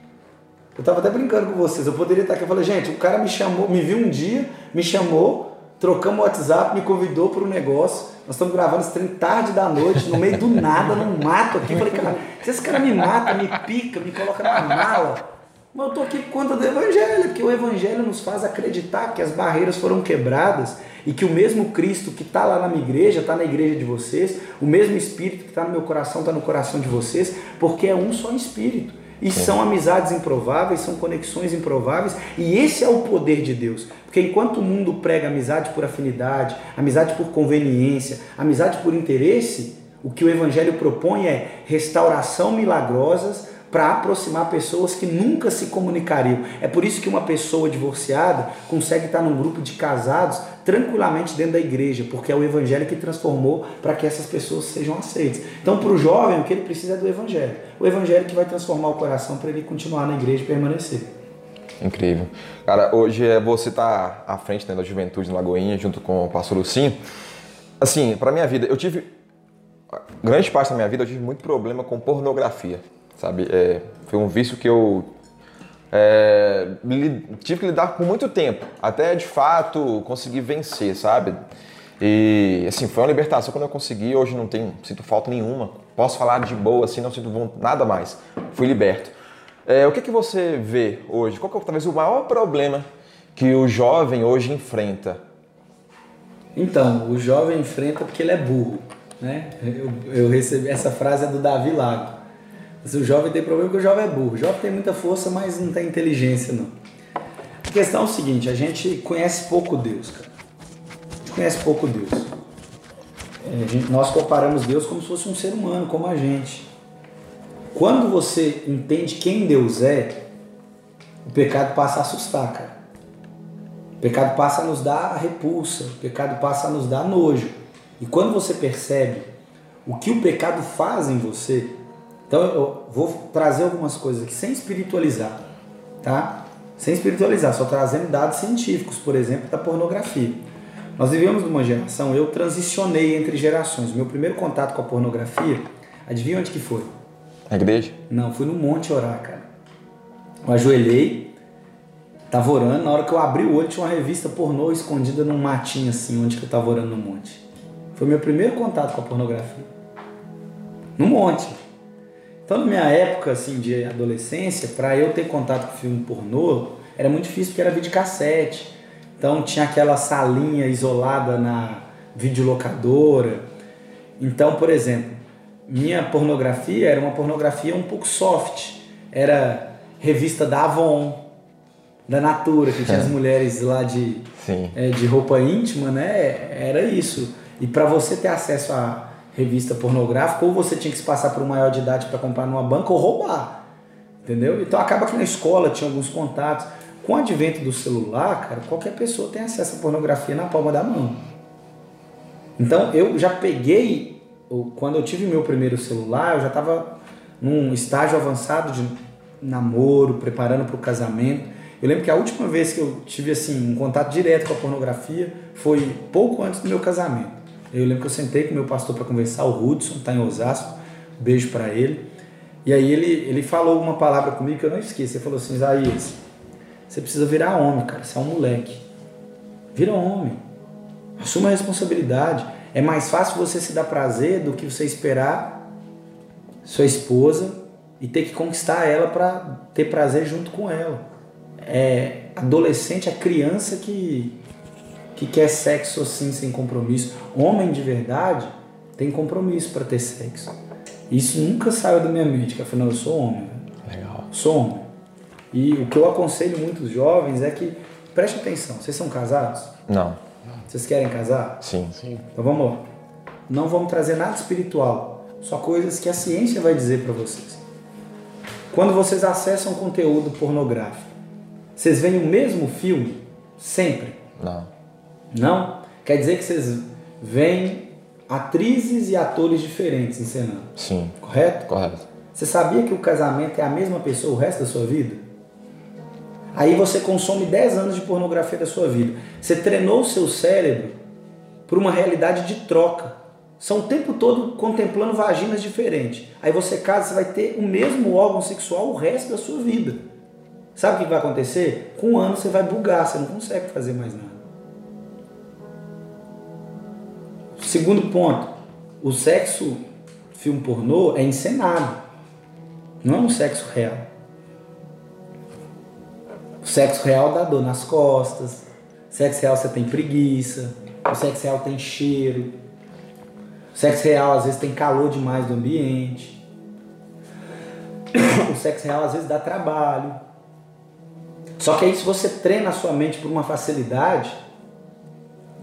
Eu estava até brincando com vocês. Eu poderia estar aqui e falar, gente, o cara me chamou, me viu um dia, me chamou, trocamos o WhatsApp, me convidou para um negócio. Nós estamos gravando esse trem tarde da noite, no meio do nada, no mato aqui. Eu falei, cara, se esse cara me mata, me pica, me coloca na mala. Mas eu estou aqui por conta do Evangelho, porque o Evangelho nos faz acreditar que as barreiras foram quebradas e que o mesmo Cristo que está lá na minha igreja, está na igreja de vocês, o mesmo Espírito que está no meu coração, está no coração de vocês, porque é um só Espírito. E são amizades improváveis, são conexões improváveis, e esse é o poder de Deus. Porque enquanto o mundo prega amizade por afinidade, amizade por conveniência, amizade por interesse, o que o Evangelho propõe é restauração milagrosas para aproximar pessoas que nunca se comunicariam. É por isso que uma pessoa divorciada consegue estar num grupo de casados tranquilamente dentro da igreja, porque é o evangelho que transformou para que essas pessoas sejam aceitas. Então, para o jovem, o que ele precisa é do evangelho. O evangelho que vai transformar o coração para ele continuar na igreja e permanecer. Incrível. Cara, hoje é você tá à frente né, da juventude em Lagoinha, junto com o pastor Lucinho. Assim, para minha vida, eu tive grande parte da minha vida eu tive muito problema com pornografia sabe? É, foi um vício que eu é, tive que lidar por muito tempo, até de fato conseguir vencer, sabe? E assim, foi uma libertação quando eu consegui, hoje não tenho, sinto falta nenhuma. Posso falar de boa, assim, não sinto nada mais. Fui liberto. É, o que, que você vê hoje? Qual que é talvez o maior problema que o jovem hoje enfrenta? Então, o jovem enfrenta porque ele é burro. Né? Eu, eu recebi essa frase é do Davi Lago. Se o jovem tem problema, porque o jovem é burro. O jovem tem muita força, mas não tem inteligência, não. A questão é o seguinte, a gente conhece pouco Deus, cara. A gente conhece pouco Deus. É, gente, nós comparamos Deus como se fosse um ser humano, como a gente. Quando você entende quem Deus é, o pecado passa a assustar, cara. O pecado passa a nos dar repulsa, o pecado passa a nos dar nojo. E quando você percebe o que o pecado faz em você, então eu vou trazer algumas coisas aqui sem espiritualizar, tá? Sem espiritualizar, só trazendo dados científicos, por exemplo, da pornografia. Nós vivemos numa geração, eu transicionei entre gerações. Meu primeiro contato com a pornografia, adivinha onde que foi? Na igreja? Não, fui no monte orar, cara. Eu ajoelhei, tava orando, na hora que eu abri o olho tinha uma revista pornô escondida num matinho assim, onde que eu tava orando no monte. Foi meu primeiro contato com a pornografia. No monte. Então, na minha época assim, de adolescência, para eu ter contato com filme pornô, era muito difícil porque era videocassete. Então, tinha aquela salinha isolada na videolocadora. Então, por exemplo, minha pornografia era uma pornografia um pouco soft. Era revista da Avon, da Natura, que tinha as mulheres lá de, é, de roupa íntima, né? Era isso. E para você ter acesso a revista pornográfica, ou você tinha que se passar por um maior de idade para comprar numa banca ou roubar. Entendeu? Então acaba que na escola tinha alguns contatos. Com o advento do celular, cara, qualquer pessoa tem acesso à pornografia na palma da mão. Então eu já peguei, quando eu tive meu primeiro celular, eu já estava num estágio avançado de namoro, preparando para o casamento. Eu lembro que a última vez que eu tive assim um contato direto com a pornografia foi pouco antes do meu casamento. Eu lembro que eu sentei com meu pastor para conversar, o Hudson, está em Osasco, beijo para ele. E aí ele, ele falou uma palavra comigo que eu não esqueço. Ele falou assim, Isaías, você precisa virar homem, cara. Você é um moleque. Vira homem. Assuma a responsabilidade. É mais fácil você se dar prazer do que você esperar sua esposa e ter que conquistar ela para ter prazer junto com ela. É adolescente, é criança que, que quer sexo assim sem compromisso. Homem de verdade tem compromisso para ter sexo. Isso nunca saiu da minha mente, que afinal eu sou homem. Legal. Sou homem. E o que eu aconselho muitos jovens é que preste atenção. Vocês são casados? Não. Vocês querem casar? Sim. Sim. Então vamos lá. Não vamos trazer nada espiritual, só coisas que a ciência vai dizer para vocês. Quando vocês acessam conteúdo pornográfico, vocês veem o mesmo filme sempre? Não. Não? Quer dizer que vocês veem atrizes e atores diferentes encenando? Sim. Correto? Correto. Você sabia que o casamento é a mesma pessoa o resto da sua vida? Aí você consome 10 anos de pornografia da sua vida. Você treinou o seu cérebro para uma realidade de troca. São o tempo todo contemplando vaginas diferentes. Aí você casa, você vai ter o mesmo órgão sexual o resto da sua vida. Sabe o que vai acontecer? Com um ano você vai bugar, você não consegue fazer mais nada. Segundo ponto, o sexo filme pornô é encenado. Não é um sexo real. O sexo real dá dor nas costas. O sexo real você tem preguiça. O sexo real tem cheiro. O sexo real às vezes tem calor demais do ambiente. O sexo real às vezes dá trabalho. Só que aí se você treina a sua mente por uma facilidade,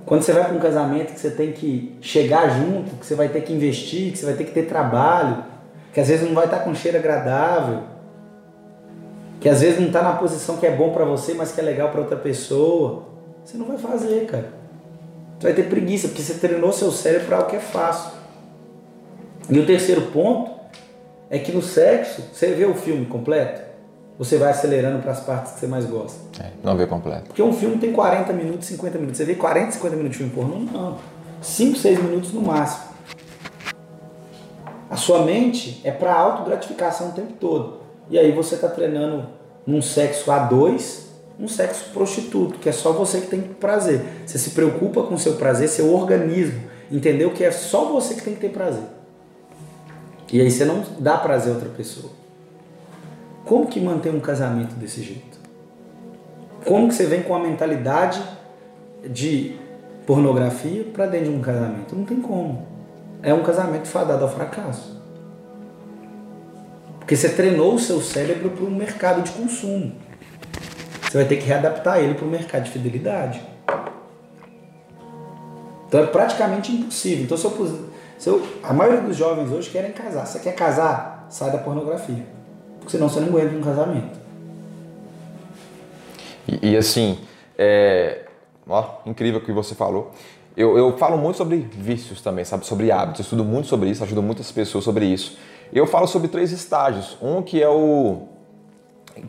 quando você vai para um casamento que você tem que chegar junto, que você vai ter que investir, que você vai ter que ter trabalho, que às vezes não vai estar com cheiro agradável, que às vezes não está na posição que é bom para você, mas que é legal para outra pessoa, você não vai fazer, cara. Você vai ter preguiça, porque você treinou seu cérebro para algo que é fácil. E o terceiro ponto é que no sexo, você vê o filme completo, você vai acelerando para as partes que você mais gosta. É, não vê completo. Porque um filme tem 40 minutos, 50 minutos. Você vê 40, 50 minutos de filme pornô? Não. 5, 6 minutos no máximo. A sua mente é para autogratificação o tempo todo. E aí você está treinando num sexo a dois, um sexo prostituto, que é só você que tem prazer. Você se preocupa com seu prazer, seu organismo. Entendeu que é só você que tem que ter prazer. E aí você não dá prazer a outra pessoa. Como que mantém um casamento desse jeito? Como que você vem com a mentalidade de pornografia para dentro de um casamento? Não tem como. É um casamento fadado ao fracasso. Porque você treinou o seu cérebro para um mercado de consumo. Você vai ter que readaptar ele para o mercado de fidelidade. Então é praticamente impossível. Então, se eu, se eu, a maioria dos jovens hoje querem casar. Você quer casar? Sai da pornografia senão você não aguenta um casamento. E, e assim, é, ó, incrível o que você falou. Eu, eu falo muito sobre vícios também, sabe? Sobre hábitos. Eu estudo muito sobre isso, ajudo muitas pessoas sobre isso. Eu falo sobre três estágios. Um que é o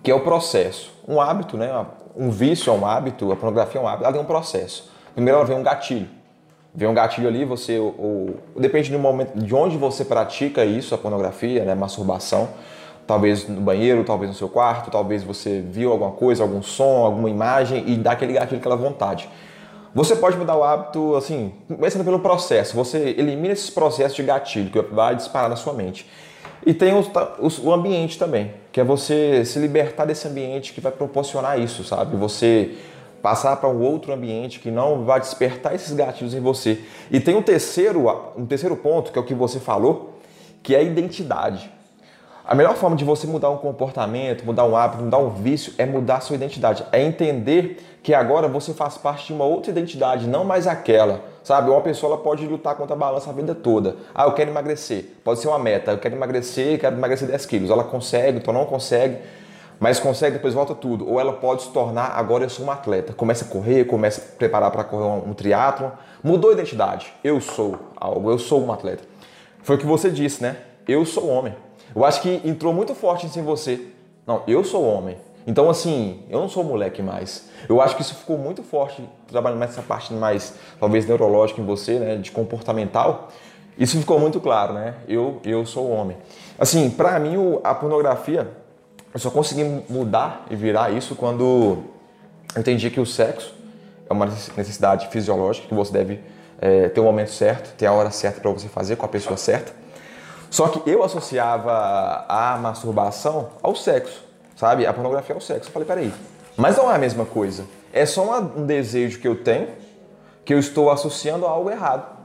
que é o processo. Um hábito, né? Um vício é um hábito, a pornografia é um hábito, ela tem um processo. Primeiro ela vem um gatilho. Vem um gatilho ali, você. Ou, depende do momento de onde você pratica isso, a pornografia, né? Masturbação talvez no banheiro, talvez no seu quarto, talvez você viu alguma coisa, algum som, alguma imagem e dá aquele gatilho, aquela vontade. Você pode mudar o hábito, assim, começando pelo processo. Você elimina esses processos de gatilho que vai disparar na sua mente. E tem o, o, ambiente também, que é você se libertar desse ambiente que vai proporcionar isso, sabe? Você passar para um outro ambiente que não vai despertar esses gatilhos em você. E tem um terceiro, um terceiro ponto, que é o que você falou, que é a identidade. A melhor forma de você mudar um comportamento, mudar um hábito, mudar um vício é mudar sua identidade. É entender que agora você faz parte de uma outra identidade, não mais aquela. Sabe? Uma pessoa pode lutar contra a balança a vida toda. Ah, eu quero emagrecer. Pode ser uma meta. Eu quero emagrecer, quero emagrecer 10 quilos. Ela consegue, então não consegue. mas consegue, depois volta tudo. Ou ela pode se tornar, agora eu sou um atleta. Começa a correr, começa a preparar para correr um, triatlon. Mudou a identidade. Eu sou algo, eu sou um atleta. Foi o que você disse, né? Eu sou homem. Eu acho que entrou muito forte isso em você. Não, eu sou homem. Então, assim, eu não sou moleque mais. Eu acho que isso ficou muito forte, trabalhando mais essa parte mais, talvez, neurológica em você, né? De comportamental. Isso ficou muito claro, né? Eu, eu sou homem. Assim, para mim, a pornografia eu só consegui mudar e virar isso quando eu entendi que o sexo é uma necessidade fisiológica que você deve é, ter o momento certo, ter a hora certa para você fazer com a pessoa certa. Só que eu associava a masturbação ao sexo, sabe? A pornografia ao sexo. Eu falei, peraí, mas não é a mesma coisa. É só um desejo que eu tenho que eu estou associando a algo errado.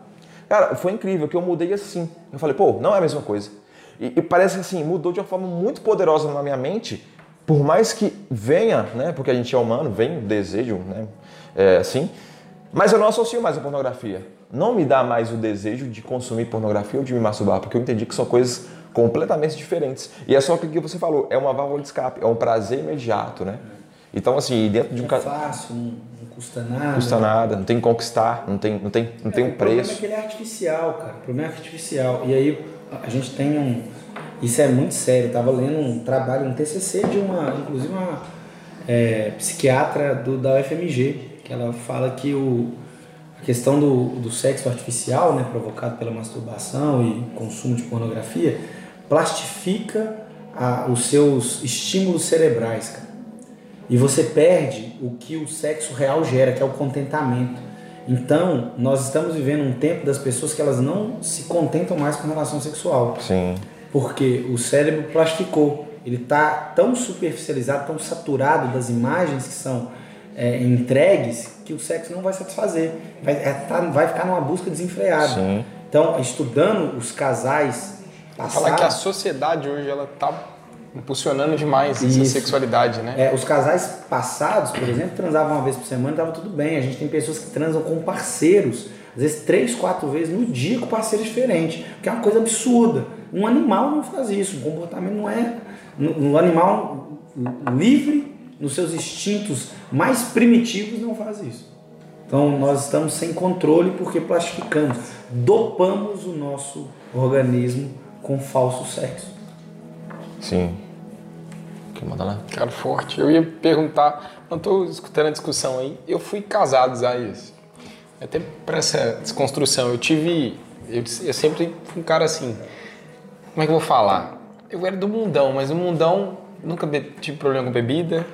Cara, foi incrível que eu mudei assim. Eu falei, pô, não é a mesma coisa. E, e, parece que assim, mudou de uma forma muito poderosa na minha mente, por mais que venha, né, porque a gente é humano, vem o desejo, né, é, assim, mas eu não associo mais a pornografia. Não me dá mais o desejo de consumir pornografia ou de me masturbar, porque eu entendi que são coisas completamente diferentes. E é só o que você falou, é uma válvula de escape, é um prazer imediato, né? Então, assim, dentro de um É fácil, não, não custa nada. Não custa nada, não tem que conquistar, não tem, não tem, não é, tem um preço. O problema é que ele é artificial, cara. O problema é artificial. E aí a gente tem um. Isso é muito sério. Eu tava lendo um trabalho, um TCC de uma, inclusive uma é, psiquiatra do, da UFMG, que ela fala que o, questão do, do sexo artificial, né, provocado pela masturbação e consumo de pornografia, plastifica a, os seus estímulos cerebrais, cara. E você perde o que o sexo real gera, que é o contentamento. Então, nós estamos vivendo um tempo das pessoas que elas não se contentam mais com relação sexual. Sim. Porque o cérebro plastificou. Ele está tão superficializado, tão saturado das imagens que são é, entregues, que o sexo não vai satisfazer. Vai, é, tá, vai ficar numa busca desenfreada. Sim. Então, estudando os casais passados... Falar que a sociedade hoje, ela está impulsionando demais Isso. essa sexualidade, né? É, os casais passados, por exemplo, transavam uma vez por semana e tava tudo bem. A gente tem pessoas que transam com parceiros, às vezes três, quatro vezes no dia com parceiros diferentes, que é uma coisa absurda. Um animal não faz isso, o comportamento não é. Um animal livre, nos seus instintos mais primitivos, não faz isso. Então nós estamos sem controle porque plastificamos, dopamos o nosso organismo com falso sexo. Sim. Quer mandar lá? Cara, forte. Eu ia perguntar, não estou escutando a discussão aí. Eu fui casado, Isaías. Até para essa desconstrução, eu tive. Eu, eu, sempre fui um cara assim. Como é que eu vou falar? Eu era do mundão, mas o mundão nunca tive problema com bebida.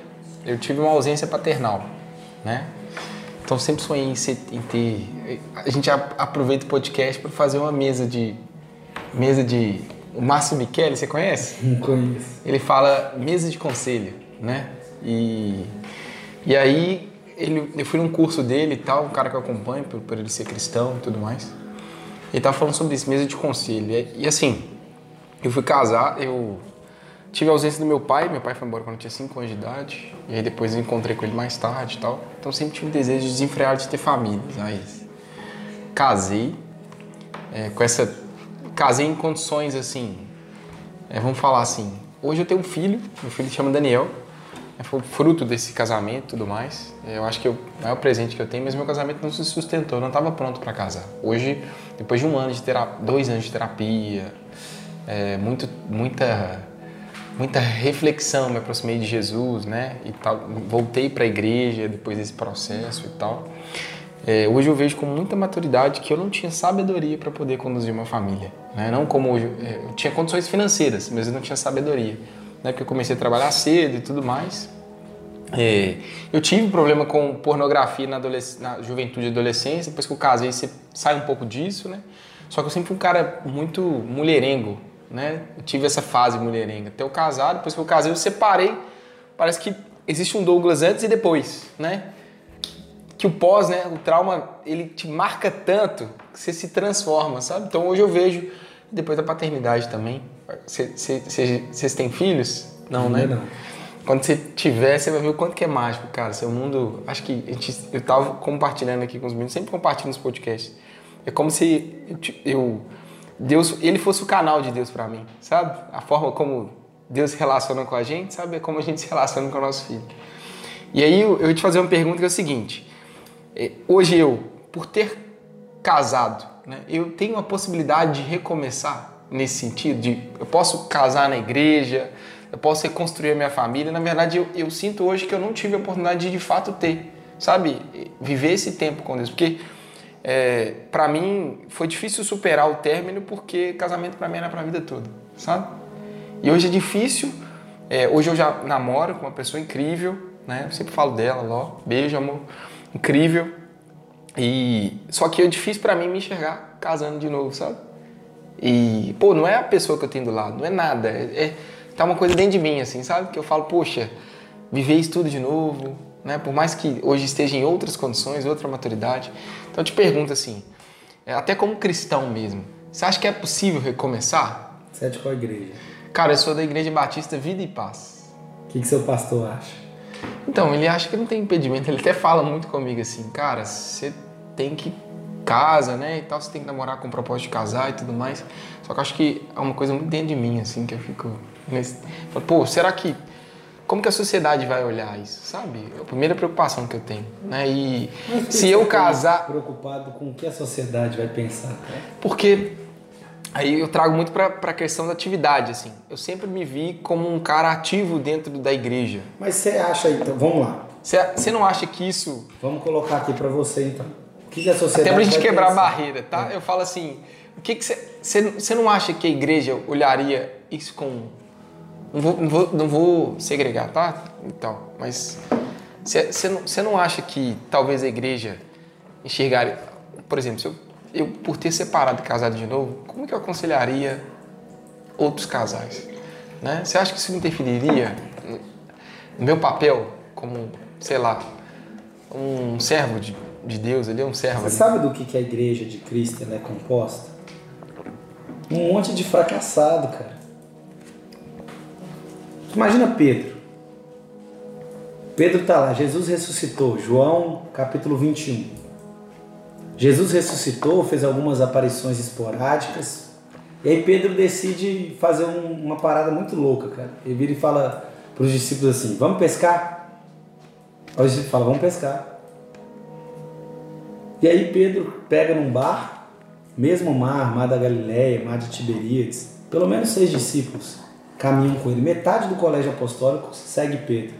Eu tive uma ausência paternal, né? Então sempre sonhei em, ser, em ter. A gente aproveita o podcast para fazer uma mesa de. Mesa de o Márcio Michele, você conhece? Não conheço. Ele fala mesa de conselho, né? E, e aí ele, eu fui num curso dele e tal, um cara que eu acompanho por, por ele ser cristão e tudo mais. Ele tava falando sobre isso, mesa de conselho. E, e, assim, eu fui casar, eu tive a ausência do meu pai, meu pai foi embora quando eu tinha 5 anos de idade, e aí depois encontrei com ele mais tarde e tal. Então sempre tive o desejo de desenfrear de ter família. Aí casei é, com essa casei em condições assim, é, vamos falar assim, hoje eu tenho um filho, meu filho chama Daniel, é, foi fruto desse casamento e tudo mais. É, eu acho que é o maior presente que eu tenho, mas meu casamento não se sustentou, eu não estava pronto para casar. Hoje, depois de um ano de terapia, dois anos de terapia, é, muito, muita, muita reflexão, me aproximei de Jesus, né? E tal, voltei para a igreja depois desse processo e tal. É, hoje eu vejo com muita maturidade que eu não tinha sabedoria para poder conduzir uma família. Né? Não como hoje, é, eu tinha condições financeiras, mas eu não tinha sabedoria. Né? Porque eu comecei a trabalhar cedo e tudo mais. É, eu tive problema com pornografia na, na, juventude e adolescência, depois que eu casei você sai um pouco disso, né? Só que eu sempre fui um cara muito mulherengo, né? Eu tive essa fase mulherenga. Até eu casar, depois que eu casei eu separei, parece que existe um Douglas antes e depois, né? que o pós, né, o trauma, ele te marca tanto que você se transforma, sabe? Então hoje eu vejo, depois da paternidade também, vocês têm filhos? Não, né? Não. Quando você tiver, você vai ver o quanto que é mágico, cara. Seu mundo, acho que gente, eu tava compartilhando aqui com os meninos, sempre compartilho nos podcasts. É como se eu, eu Deus, ele fosse o canal de Deus para mim, sabe? A forma como Deus se relaciona com a gente, sabe? É como a gente se relaciona com o nosso filho. E aí eu, vou te fazer uma pergunta que é o seguinte. É, hoje eu, por ter casado, né, eu tenho a possibilidade de recomeçar nesse sentido? De, eu posso casar na igreja, eu posso reconstruir a minha família. Na verdade, eu, eu sinto hoje que eu não tive a oportunidade de de fato ter, sabe? Viver esse tempo com Deus. Porque é, para mim foi difícil superar o término porque casamento para mim era para vida toda, sabe? E hoje é difícil. É, hoje eu já namoro com uma pessoa incrível, né? Eu sempre falo dela, ó, beijo, amor, incrível. E só que é difícil para mim me enxergar casando de novo, sabe? E pô, não é a pessoa que eu tenho do lado, não é nada, é, é tá uma coisa dentro de mim assim, sabe? Que eu falo, poxa, viver isso tudo de novo, né? Por mais que hoje esteja em outras condições, outra maturidade. Então eu te pergunto assim, é, até como cristão mesmo, você acha que é possível recomeçar? Você é de qual igreja? Cara, eu sou da Igreja Batista Vida e Paz. O que, que seu pastor acha? Então, ele acha que não tem impedimento, ele até fala muito comigo assim, cara, você tem que casa, né, e tal, você tem que namorar com o propósito de casar e tudo mais. Só que eu acho que é uma coisa muito dentro de mim, assim, que eu fico nesse... Pô, será que como que a sociedade vai olhar isso, sabe? É a primeira preocupação que eu tenho, né? E se eu casar, preocupado com o que a sociedade vai pensar, cara? porque aí eu trago muito para a questão da atividade, assim. Eu sempre me vi como um cara ativo dentro da igreja. Mas você acha então, vamos lá. Você, não acha que isso Vamos colocar aqui para você então. O que, que a sociedade até pra gente quebrar a pensar? barreira, tá? Eu falo assim, o que você, você não acha que a igreja olharia isso com não vou, não vou, não vou segregar, tá? Então, mas você, não, não acha que talvez a igreja enxergaria, por exemplo, se eu, eu por ter separado e casado de novo, como que eu aconselharia outros casais? Né? Você acha que isso interferiria no meu papel como, sei lá, um servo de, de Deus, ele é um servo. Você ali? sabe do que, que a igreja de Cristo é composta? Um monte de fracassado, cara. Imagina Pedro. Pedro tá lá, Jesus ressuscitou, João capítulo 21. Jesus ressuscitou, fez algumas aparições esporádicas. E aí Pedro decide fazer um- uma parada muito louca, cara. Ele vira e fala para os discípulos assim: Vamos pescar? Aí os discípulos falam: Vamos pescar. E aí Pedro pega num bar, mesmo mar, mar da Galileia, mar de Tiberíades, pelo menos seis discípulos caminham com ele. Metade do colégio apostólico segue Pedro.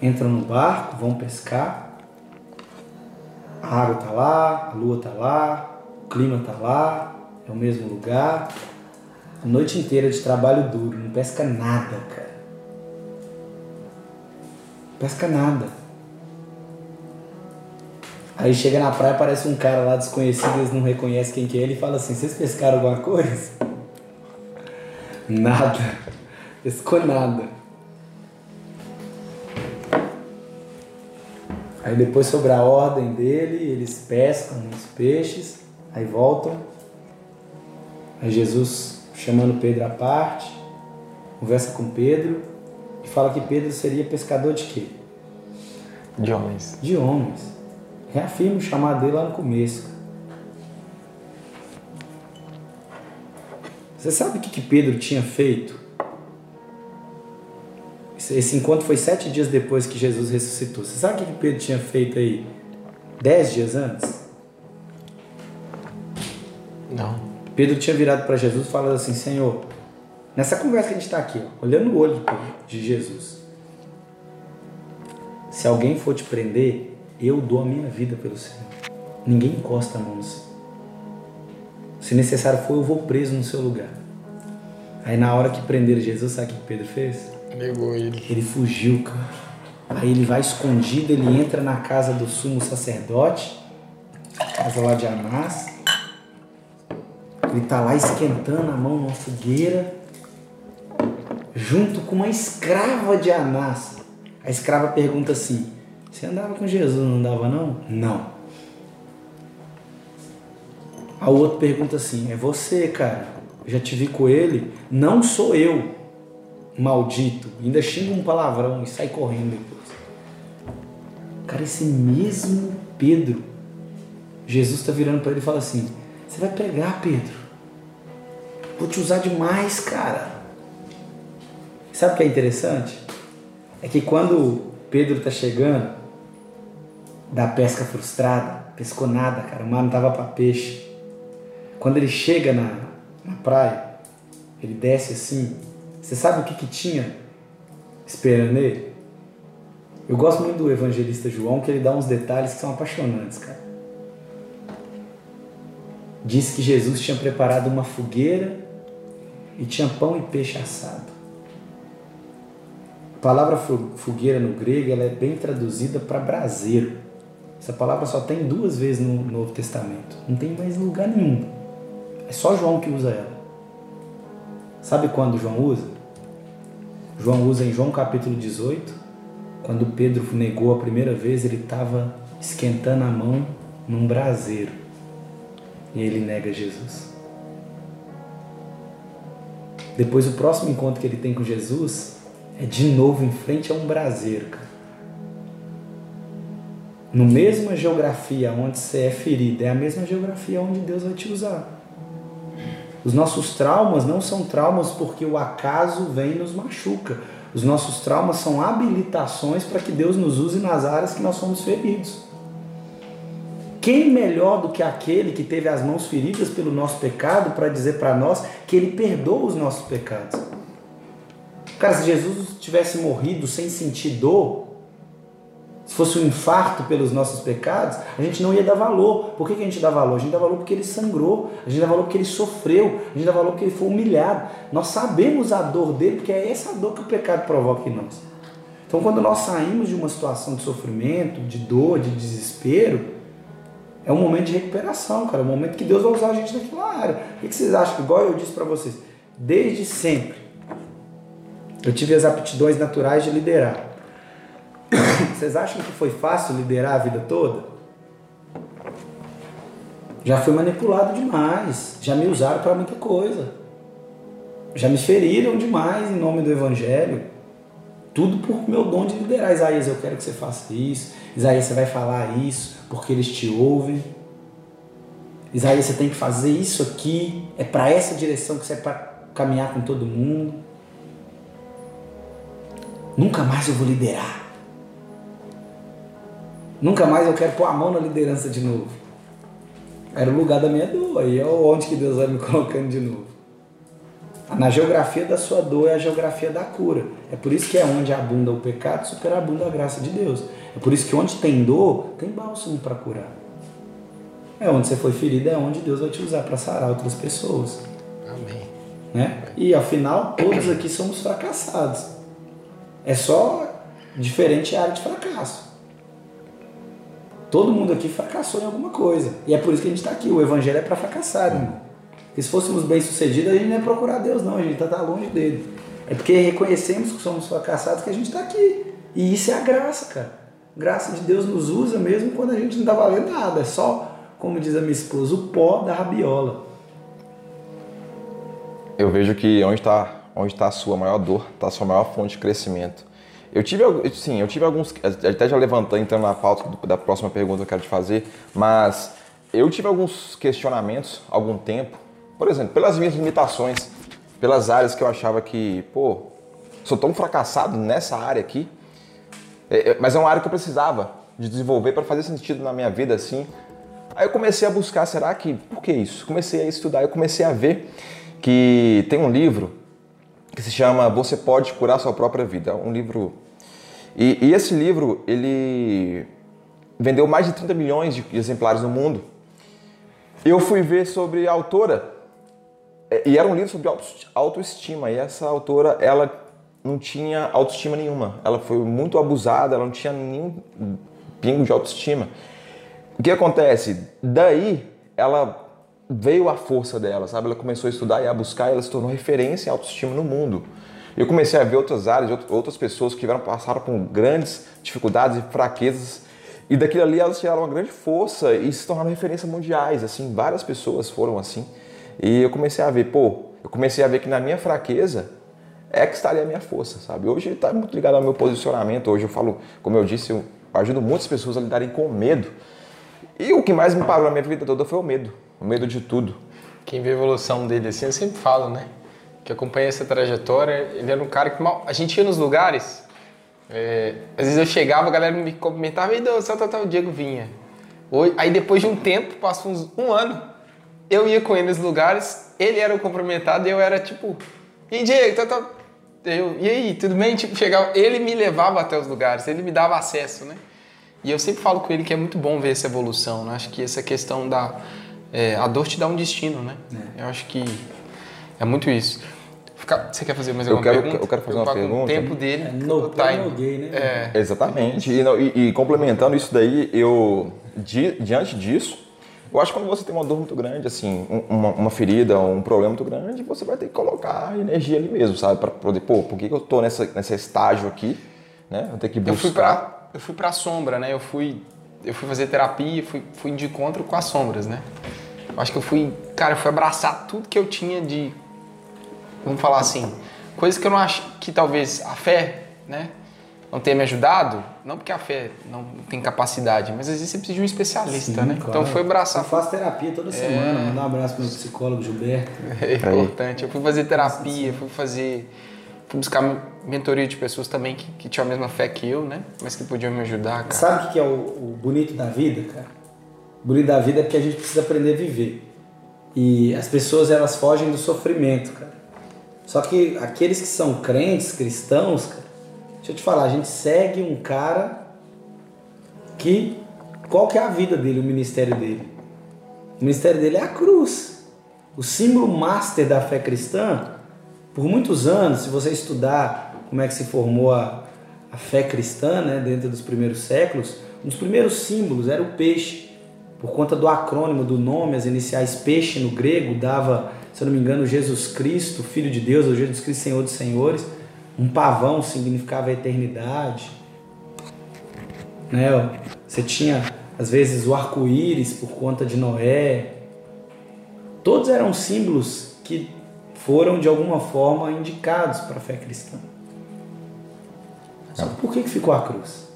Entram no barco, vão pescar. A água tá lá, a lua tá lá, o clima tá lá, é o mesmo lugar. A noite inteira de trabalho duro, não pesca nada, cara. Não pesca nada. Aí chega na praia, aparece um cara lá desconhecido, eles não reconhecem quem que é, ele fala assim, vocês pescaram alguma coisa? Nada. Pescou nada. Aí depois sobre a ordem dele, eles pescam os peixes, aí voltam. Aí Jesus chamando Pedro à parte, conversa com Pedro e fala que Pedro seria pescador de quê? De homens. de homens. Reafirma o chamado dele lá no começo. Você sabe o que, que Pedro tinha feito? Esse, encontro foi sete dias depois que Jesus ressuscitou. Você sabe o que, que Pedro tinha feito aí? Dez dias antes? Não. Pedro tinha virado para Jesus falado assim: Senhor, nessa conversa que a gente está aqui, ó, olhando no olho de Jesus, se alguém for te prender, eu dou a minha vida pelo Senhor. Ninguém encosta a mão no Senhor. Se necessário for, eu vou preso no seu lugar. Aí na hora que prenderam Jesus, sabe o que Pedro fez? Negou ele. Ele fugiu, cara. Aí ele vai escondido, ele entra na casa do sumo sacerdote, casa lá de Anás. Ele tá lá esquentando a mão numa fogueira, junto com uma escrava de Anás. A escrava pergunta assim: Você andava com Jesus, não andava não? Não. A outro pergunta assim: É você, cara? Já te vi com ele? Não sou eu maldito, ainda xinga um palavrão e sai correndo depois. Cara, esse mesmo Pedro, Jesus está virando para ele e fala assim: Você vai pegar, Pedro. Vou te usar demais, cara. Sabe o que é interessante? É que quando Pedro tá chegando da pesca frustrada, pescou nada, cara, o mar não tava para peixe. Quando ele chega na, na praia, ele desce assim, você sabe o que que tinha esperando ele? Eu gosto muito do evangelista João, que ele dá uns detalhes que são apaixonantes, cara. Diz que Jesus tinha preparado uma fogueira e tinha pão e peixe assado. A palavra fogueira no grego ela é bem traduzida para braseiro. Essa palavra só tem duas vezes no Novo Testamento. Não tem mais lugar nenhum. É só João que usa ela. Sabe quando João usa? João usa em João capítulo 18, quando Pedro negou a primeira vez, ele estava esquentando a mão num braseiro. E ele nega Jesus. Depois o próximo encontro que ele tem com Jesus é de novo em frente a um braseiro, cara. No mesma geografia onde você é ferido, é a mesma geografia onde Deus vai te usar. Os nossos traumas não são traumas porque o acaso vem e nos machuca. Os nossos traumas são habilitações para que Deus nos use nas áreas que nós somos feridos. Quem melhor do que aquele que teve as mãos feridas pelo nosso pecado para dizer para nós que ele perdoa os nossos pecados? Cara, se Jesus tivesse morrido sem sentir dor, se fosse um infarto pelos nossos pecados, a gente não ia dar valor. Por que, que a gente dá valor? A gente dá valor porque ele sangrou, a gente dá valor porque ele sofreu, a gente dá valor porque ele foi humilhado. Nós sabemos a dor dele, porque é essa dor que o pecado provoca em nós. Então, quando nós saímos de uma situação de sofrimento, de dor, de desespero, é um momento de recuperação, cara. É um momento que Deus vai usar a gente naquela área. O que vocês acham? Igual eu disse para vocês, desde sempre eu tive as aptidões naturais de liderar. Vocês acham que foi fácil liderar a vida toda? Já fui manipulado demais, já me usaram para muita coisa. Já me feriram demais em nome do evangelho. Tudo por meu dom de liderar. Isaías, eu quero que você faça isso. Isaías, você vai falar isso porque eles te ouvem. Isaías, você tem que fazer isso aqui. É para essa direção que você é para caminhar com todo mundo. Nunca mais eu vou liderar. Nunca mais eu quero pôr a mão na liderança de novo. Era o lugar da minha dor. E é onde que Deus vai me colocando de novo. Na geografia da sua dor é a geografia da cura. É por isso que é onde abunda o pecado, superabunda a graça de Deus. É por isso que onde tem dor, tem bálsamo para curar. É onde você foi ferido, é onde Deus vai te usar para sarar outras pessoas. Amém. Né? E afinal, todos aqui somos fracassados. É só diferente área de fracasso. Todo mundo aqui fracassou em alguma coisa. E é por isso que a gente está aqui. O evangelho é para fracassar, irmão. Porque se fôssemos bem-sucedidos, a gente não ia procurar Deus, não. A gente está longe dele. É porque reconhecemos que somos fracassados que a gente está aqui. E isso é a graça, cara. Graça de Deus nos usa mesmo quando a gente não está valendo nada. É só, como diz a minha esposa, o pó da rabiola. Eu vejo que onde está onde está a sua maior dor, está a sua maior fonte de crescimento. Eu tive, sim, eu tive alguns, até já levantando, entrando na pauta da próxima pergunta que eu quero te fazer, mas eu tive alguns questionamentos há algum tempo, por exemplo, pelas minhas limitações, pelas áreas que eu achava que, pô, sou tão fracassado nessa área aqui, é, é, mas é uma área que eu precisava de desenvolver para fazer sentido na minha vida assim. Aí eu comecei a buscar, será que, por que isso? Comecei a estudar, eu comecei a ver que tem um livro que se chama Você Pode Curar Sua Própria Vida, um livro... E, e esse livro, ele vendeu mais de 30 milhões de exemplares no mundo. Eu fui ver sobre a autora, é, e era um livro sobre autoestima, e essa autora, ela não tinha autoestima nenhuma. Ela foi muito abusada, ela não tinha nenhum pingo de autoestima. O que acontece? Daí ela veio a força dela, sabe? Ela começou a estudar e a buscar e ela se tornou referência em autoestima no mundo. Eu comecei a ver outras áreas, outras pessoas que tiveram, passaram por grandes dificuldades e fraquezas e daquilo ali elas tiraram uma grande força e se tornaram referências mundiais, assim, várias pessoas foram assim. E eu comecei a ver, pô, eu comecei a ver que na minha fraqueza é que estaria a minha força, sabe? Hoje está muito ligado ao meu posicionamento. Hoje eu falo, como eu disse, eu ajudo muitas pessoas a lidarem com medo. E o que mais me parou na minha vida toda foi o medo. O medo de tudo. Quem vê a evolução dele assim, eu sempre falo, né? que acompanha essa trajetória, ele era um cara que mal, a gente ia nos lugares, é, às vezes eu chegava, a galera me cumprimentava e Deus, tal, tal, o Diego vinha. Aí depois de um tempo, passou uns, um ano, eu ia com ele nos lugares, ele era o cumprimentado e eu era tipo, e Diego, tal, tal. Eu, e aí, tudo bem? Tipo, chegava, ele me levava até os lugares, ele me dava acesso, né? E eu sempre falo com ele que é muito bom ver essa evolução, né? Acho que essa questão da... É, a dor te dá um destino, né? É. Eu acho que é muito isso. Você quer fazer mais alguma eu quero, pergunta? Eu quero fazer uma pergunta. O tempo dele, é, no time. Gay, né? É. Exatamente. E, e, e, complementando isso daí, eu di, diante disso, eu acho que quando você tem uma dor muito grande, assim, uma, uma, ferida, um problema muito grande, você vai ter que colocar energia ali mesmo, sabe? Para poder, pô, por que, que eu tô nessa, nesse estágio aqui, né? Eu tenho que buscar. Eu fui pra, eu fui pra sombra, né? Eu fui, eu fui fazer terapia, fui, fui de encontro com as sombras, né? Acho que eu fui, cara, eu fui abraçar tudo que eu tinha de vamos falar assim, coisas que eu não acho que talvez a fé, né, não tenha me ajudado, não porque a fé não tem capacidade, mas às vezes você precisa de um especialista, Sim, né? Claro. Então foi abraçar. Eu faço terapia toda é... semana, mandar um abraço pro meu psicólogo Gilberto. É importante. Eu fui fazer terapia, fui fazer. Fui buscar mentoria de pessoas também que, que tinham a mesma fé que eu, né? Mas que podiam me ajudar, cara. Sabe o que é o, o bonito da vida, cara? Bonito da vida é que a gente precisa aprender a viver. E as pessoas, elas fogem do sofrimento, cara. Só que aqueles que são crentes, cristãos, cara, deixa eu te falar, a gente segue um cara que qual que é a vida dele, o ministério dele? O ministério dele é a cruz. O símbolo master da fé cristã, por muitos anos, se você estudar como é que se formou a, a fé cristã, né, dentro dos primeiros séculos, um dos primeiros símbolos era o peixe. Por conta do acrônimo do nome, as iniciais peixe no grego dava se eu não me engano, Jesus Cristo, Filho de Deus, ou Jesus Cristo, Senhor dos Senhores. Um pavão significava a eternidade. Né? Você tinha, às vezes, o arco-íris por conta de Noé. Todos eram símbolos que foram, de alguma forma, indicados para a fé cristã. Só que por que ficou a cruz?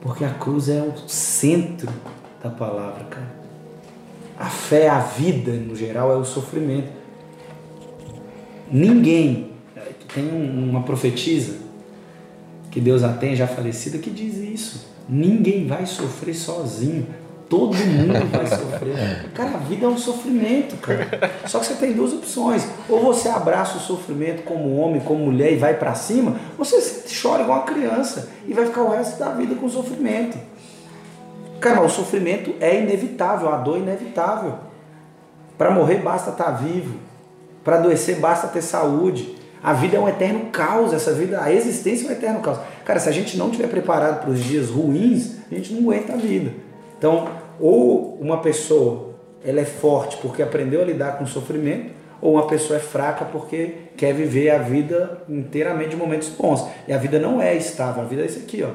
Porque a cruz é o centro da palavra, cara. A fé, a vida no geral, é o sofrimento. Ninguém, tem uma profetisa que Deus a tem já falecida que diz isso. Ninguém vai sofrer sozinho. Todo mundo vai sofrer. Cara, a vida é um sofrimento, cara. Só que você tem duas opções. Ou você abraça o sofrimento como homem, como mulher e vai para cima, ou você chora igual uma criança e vai ficar o resto da vida com sofrimento. Cara, o sofrimento é inevitável, a dor é inevitável. Para morrer basta estar tá vivo. Para adoecer basta ter saúde. A vida é um eterno caos, essa vida, a existência é um eterno caos. Cara, se a gente não estiver preparado para os dias ruins, a gente não aguenta a vida. Então, ou uma pessoa ela é forte porque aprendeu a lidar com o sofrimento, ou uma pessoa é fraca porque quer viver a vida inteiramente de momentos bons. E a vida não é estável, a vida é isso aqui, ó.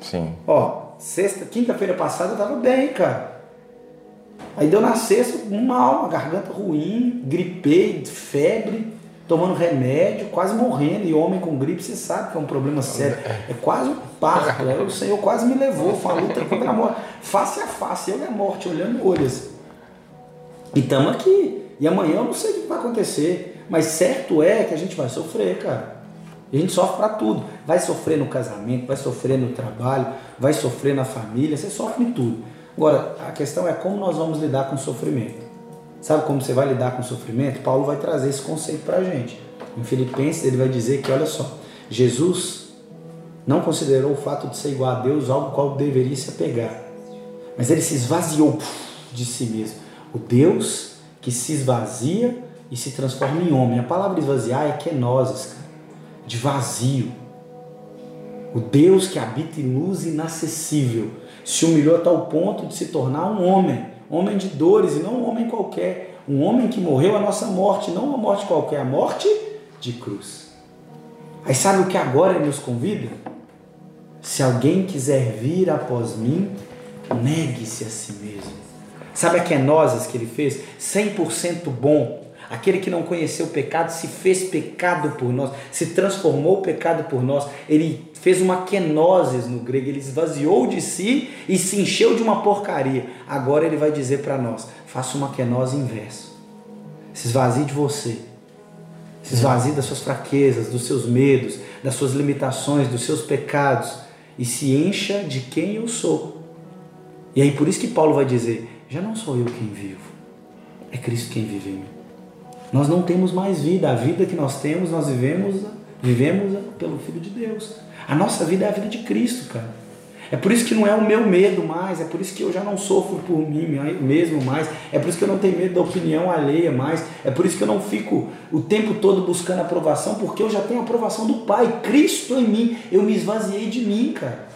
Sim. Ó, Sexta, quinta-feira passada eu tava bem, cara. Aí deu na sexta, mal, uma garganta ruim, gripei, febre, tomando remédio, quase morrendo. E homem com gripe, você sabe que é um problema sério. É quase um parto. Aí o Senhor quase me levou, foi uma luta contra a morte. Face a face, eu e a morte, olhando olhos. E estamos aqui. E amanhã eu não sei o que vai acontecer. Mas certo é que a gente vai sofrer, cara. E a gente sofre para tudo. Vai sofrer no casamento, vai sofrer no trabalho, vai sofrer na família, você sofre em tudo. Agora, a questão é como nós vamos lidar com o sofrimento. Sabe como você vai lidar com o sofrimento? Paulo vai trazer esse conceito para a gente. Em Filipenses ele vai dizer que, olha só, Jesus não considerou o fato de ser igual a Deus algo qual deveria se apegar. Mas ele se esvaziou de si mesmo. O Deus que se esvazia e se transforma em homem. A palavra esvaziar é kenosis, de vazio. O Deus que habita em luz inacessível se humilhou a tal ponto de se tornar um homem, homem de dores e não um homem qualquer, um homem que morreu a nossa morte, não uma morte qualquer, a morte de cruz. Aí sabe o que agora ele nos convida? Se alguém quiser vir após mim, negue-se a si mesmo. Sabe a kenosis que ele fez? 100% bom, Aquele que não conheceu o pecado se fez pecado por nós, se transformou o pecado por nós. Ele fez uma kenosis no grego, ele esvaziou de si e se encheu de uma porcaria. Agora ele vai dizer para nós: faça uma kenose inverso. Se esvazie de você Se esvazie das suas fraquezas, dos seus medos, das suas limitações, dos seus pecados e se encha de quem eu sou. E aí por isso que Paulo vai dizer: já não sou eu quem vivo, é Cristo quem vive em mim. Nós não temos mais vida, a vida que nós temos, nós vivemos, vivemos pelo Filho de Deus. A nossa vida é a vida de Cristo, cara. É por isso que não é o meu medo mais, é por isso que eu já não sofro por mim mesmo mais, é por isso que eu não tenho medo da opinião alheia mais, é por isso que eu não fico o tempo todo buscando aprovação, porque eu já tenho a aprovação do Pai, Cristo em mim, eu me esvaziei de mim, cara.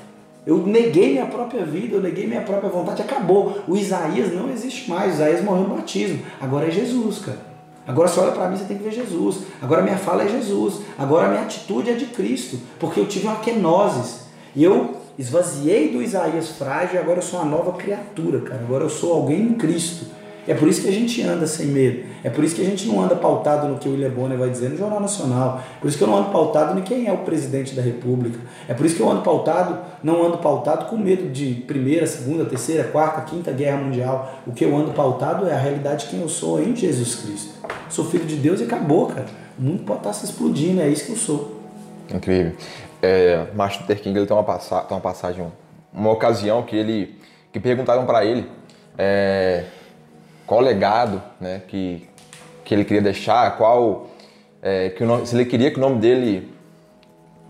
Eu neguei minha própria vida, eu neguei minha própria vontade, acabou. O Isaías não existe mais, o Isaías morreu no batismo, agora é Jesus, cara. Agora você olha para mim, você tem que ver Jesus. Agora minha fala é Jesus. Agora minha atitude é de Cristo, porque eu tive uma kenosis. E eu esvaziei do Isaías frágil e agora eu sou uma nova criatura, cara. Agora eu sou alguém em Cristo. É por isso que a gente anda sem medo. É por isso que a gente não anda pautado no que o William Bonner vai dizer no Jornal Nacional. Por isso que eu não ando pautado em quem é o presidente da República. É por isso que eu ando pautado, não ando pautado com medo de primeira, segunda, terceira, quarta, quinta guerra mundial. O que eu ando pautado é a realidade de quem eu sou em Jesus Cristo. Sou filho de Deus e acabou, cara. O mundo pode estar se explodindo, é isso que eu sou. Incrível é, Martin Luther King ele tem uma, passa tem uma passagem, uma ocasião que ele que perguntaram para ele é, qual legado né, que, que ele queria deixar, qual é, que nome, se ele queria que o nome dele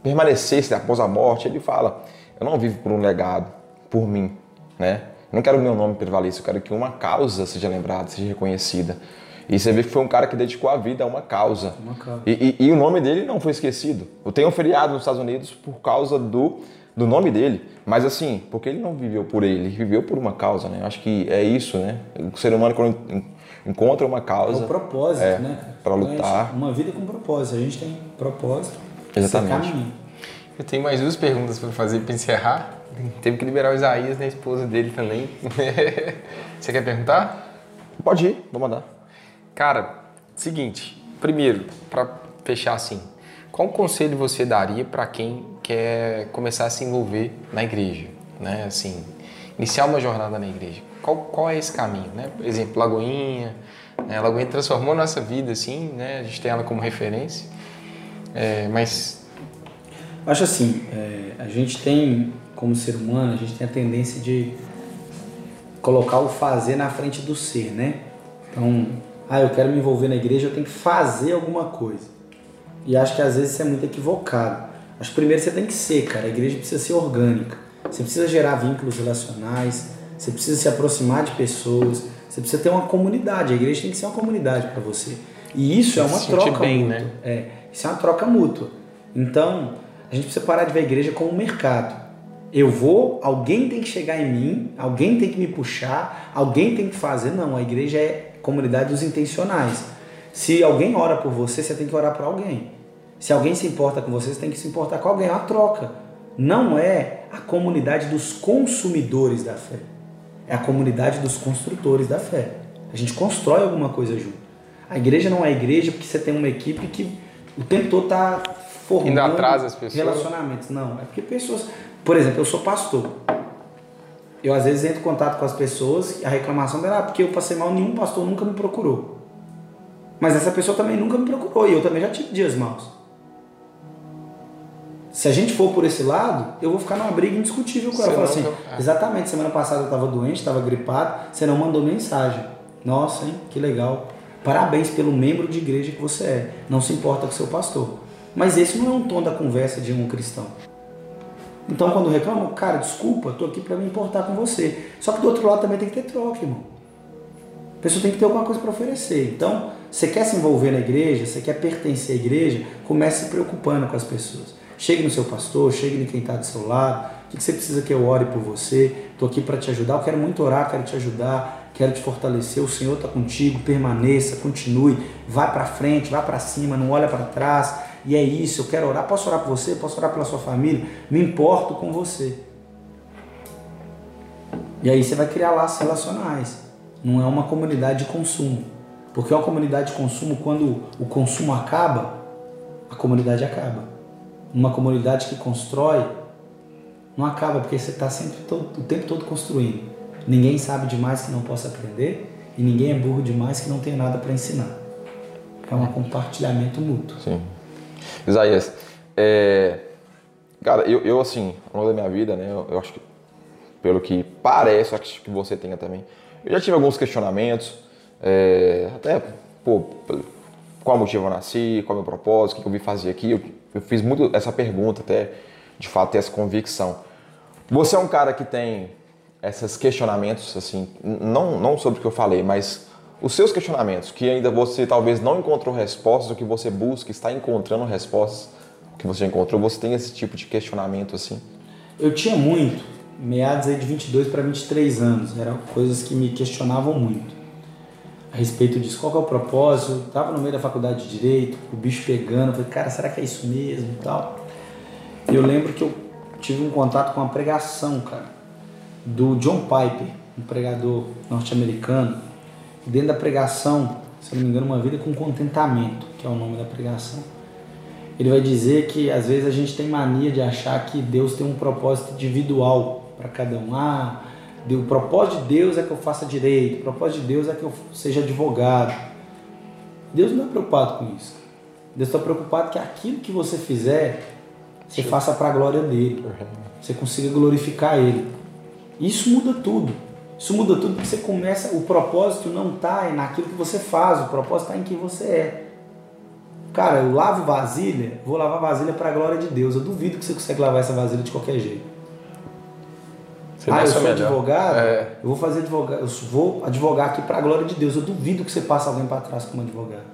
permanecesse após a morte. Ele fala: Eu não vivo por um legado, por mim, né? Eu não quero o meu nome prevaleça, eu quero que uma causa seja lembrada, seja reconhecida. E você vê que foi um cara que dedicou a vida a uma causa. Uma causa. E, e, e, o nome dele não foi esquecido. Eu tenho um feriado nos Estados Unidos por causa do, do nome dele. Mas assim, porque ele não viveu por ele, ele viveu por uma causa, né? Eu acho que é isso, né? O ser humano quando encontra uma causa... É o propósito, é, né? Para lutar. Uma vida com propósito. A gente tem propósito. Exatamente. Eu tenho mais duas perguntas para fazer para encerrar. Teve que liberar o Isaías, né? A esposa dele também. Você quer perguntar? Pode ir, vou mandar. Cara, seguinte, primeiro, para fechar assim, qual conselho você daria para quem quer começar a se envolver na igreja, né? Assim, iniciar uma jornada na igreja. Qual, qual é esse caminho, né? Por exemplo, Lagoinha, né? Lagoinha transformou nossa vida, assim, né? A gente tem ela como referência, é, mas acho assim, é, a gente tem como ser humano, a gente tem a tendência de colocar o fazer na frente do ser, né? Então ah, eu quero me envolver na igreja, eu tenho que fazer alguma coisa. E acho que às vezes isso é muito equivocado. Que primeiro você tem que ser, cara. A igreja precisa ser orgânica. Você precisa gerar vínculos relacionais, você precisa se aproximar de pessoas, você precisa ter uma comunidade. A igreja tem que ser uma comunidade para você. E isso é uma troca bem, mútua. Né? É, isso é uma troca mútua. Então, a gente precisa parar de ver a igreja como um mercado. Eu vou, alguém tem que chegar em mim, alguém tem que me puxar, alguém tem que fazer. Não, a igreja é comunidade dos intencionais. Se alguém ora por você, você tem que orar por alguém. Se alguém se importa com você, você tem que se importar com alguém. É uma troca. Não é a comunidade dos consumidores da fé. É a comunidade dos construtores da fé. A gente constrói alguma coisa junto. A igreja não é igreja porque você tem uma equipe que o tempo todo está formando das pessoas. relacionamentos. Não, é porque pessoas. Por exemplo, eu sou pastor eu às vezes entro em contato com as pessoas e a reclamação dela, ah, porque eu passei mal, nenhum pastor nunca me procurou. Mas essa pessoa também nunca me procurou e eu também já tive dias maus. Se a gente for por esse lado, eu vou ficar numa briga indiscutível com ela. Eu falo assim, é. exatamente, semana passada eu estava doente, estava gripado, você não mandou mensagem. Nossa, hein, que legal. Parabéns pelo membro de igreja que você é. Não se importa com seu pastor. Mas esse não é um tom da conversa de um cristão. Então quando reclamam, cara, desculpa, estou aqui para me importar com você. Só que do outro lado também tem que ter troca, irmão. A pessoa tem que ter alguma coisa para oferecer. Então, você quer se envolver na igreja, você quer pertencer à igreja, comece se preocupando com as pessoas. Chegue no seu pastor, chegue em quem está do seu lado. O que você precisa que eu ore por você? Estou aqui para te ajudar. Eu quero muito orar, quero te ajudar, quero te fortalecer. O Senhor está contigo. Permaneça, continue, vá para frente, vá para cima, não olha para trás e é isso, eu quero orar. Posso orar por você? Posso orar pela sua família? Me importo com você. E aí você vai criar laços relacionais. Não é uma comunidade de consumo. Porque uma comunidade de consumo, quando o consumo acaba, a comunidade acaba. Uma comunidade que constrói, não acaba, porque você está sempre todo, o tempo todo construindo. Ninguém sabe demais que não possa aprender e ninguém é burro demais que não tenha nada para ensinar. É um compartilhamento mútuo. Sim. Isaías, é, cara, eu, eu assim, ao longo da minha vida, né, eu, eu acho que, pelo que parece, acho que você tenha também, eu já tive alguns questionamentos, é, até, pô, qual motivo eu nasci, qual é o meu propósito, o que eu vim fazer aqui, eu, eu fiz muito essa pergunta até, de fato, ter essa convicção. Você é um cara que tem esses questionamentos, assim, não, não sobre o que eu falei, mas os seus questionamentos, que ainda você talvez não encontrou respostas, o que você busca, está encontrando respostas, o que você encontrou, você tem esse tipo de questionamento assim? Eu tinha muito, meados aí de 22 para 23 anos, eram coisas que me questionavam muito. A respeito disso, qual é o propósito? Eu tava no meio da faculdade de Direito, o bicho pegando, falei, cara, será que é isso mesmo e tal? Eu lembro que eu tive um contato com uma pregação, cara, do John Piper, um pregador norte-americano, dentro da pregação, se não me engano, uma vida com contentamento, que é o nome da pregação. Ele vai dizer que às vezes a gente tem mania de achar que Deus tem um propósito individual para cada um. Ah, o propósito de Deus é que eu faça direito, o propósito de Deus é que eu seja advogado. Deus não é preocupado com isso. Deus está preocupado que aquilo que você fizer, você faça para a glória dele. Você consiga glorificar ele. Isso muda tudo. Isso muda tudo porque você começa. O propósito não está naquilo que você faz, o propósito está em quem você é. Cara, eu lavo vasilha, vou lavar vasilha para a glória de Deus. Eu duvido que você consegue lavar essa vasilha de qualquer jeito. Você ah, eu sou melhor. advogado, é. eu vou fazer advogado, eu vou advogar aqui para a glória de Deus. Eu duvido que você passe alguém para trás como advogado.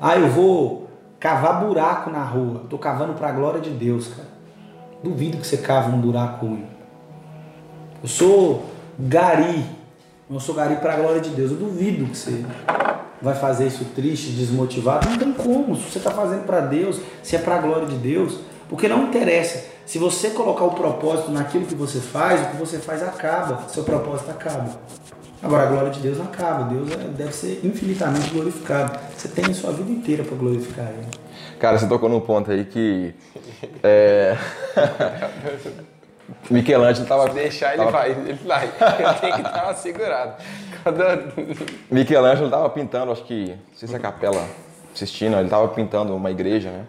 Ah, eu vou cavar buraco na rua. Estou cavando para a glória de Deus, cara. Duvido que você cave um buraco ruim. Eu sou gari. Eu sou gari para a glória de Deus. Eu duvido que você vai fazer isso triste, desmotivado. Não tem como. Se você está fazendo para Deus, se é para a glória de Deus, porque não interessa. Se você colocar o propósito naquilo que você faz, o que você faz acaba. Seu propósito acaba. Agora, a glória de Deus não acaba. Deus é, deve ser infinitamente glorificado. Você tem a sua vida inteira para glorificar Ele. Cara, você tocou num ponto aí que. É... Michelangelo tava. Se deixar ele vai, ele vai. Tem que estar segurado. Quando... Michelangelo tava pintando, acho que. Não sei se é a capela assistindo, ele tava pintando uma igreja, né?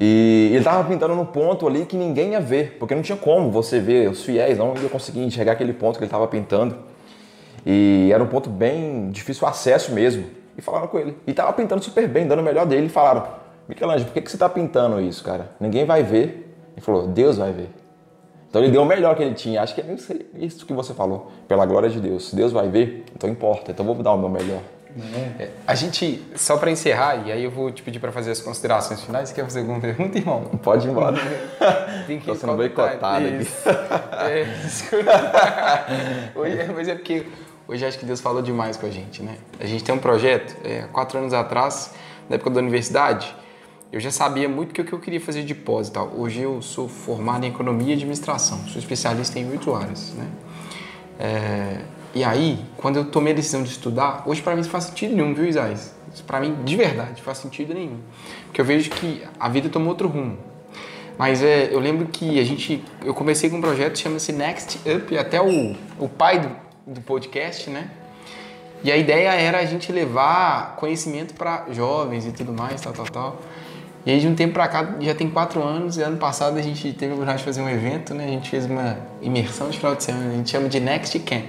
E ele tava pintando num ponto ali que ninguém ia ver, porque não tinha como você ver, os fiéis não iam conseguir enxergar aquele ponto que ele tava pintando. E era um ponto bem difícil acesso mesmo. E falaram com ele. E tava pintando super bem, dando o melhor dele. E falaram: Michelangelo, por que, que você tá pintando isso, cara? Ninguém vai ver. Ele falou: Deus vai ver. Então ele deu o melhor que ele tinha. Acho que é isso que você falou. Pela glória de Deus. Se Deus vai ver, então importa. Então vou dar o meu melhor. É. A gente, só para encerrar, e aí eu vou te pedir para fazer as considerações finais. Você quer fazer alguma pergunta, irmão? Pode ir embora. Tem que Tô sendo boicotado aqui. É, hoje, mas é porque hoje acho que Deus falou demais com a gente, né? A gente tem um projeto, é, quatro anos atrás, na época da universidade, eu já sabia muito o que eu queria fazer de pós e tal. Hoje eu sou formado em economia e administração, sou especialista em oito áreas, né? É, e aí, quando eu tomei a decisão de estudar, hoje para mim não faz sentido nenhum, viu, Isaías? Para mim, de verdade, faz sentido nenhum. Porque eu vejo que a vida tomou outro rumo. Mas é, eu lembro que a gente, eu comecei com um projeto que chama-se Next Up, até o, o pai do, do podcast, né? E a ideia era a gente levar conhecimento para jovens e tudo mais, tal, tal, tal. E aí de um tempo para cá, já tem quatro anos, e ano passado a gente teve a oportunidade de fazer um evento, né? A gente fez uma imersão de final de semana, a gente chama de Next Camp.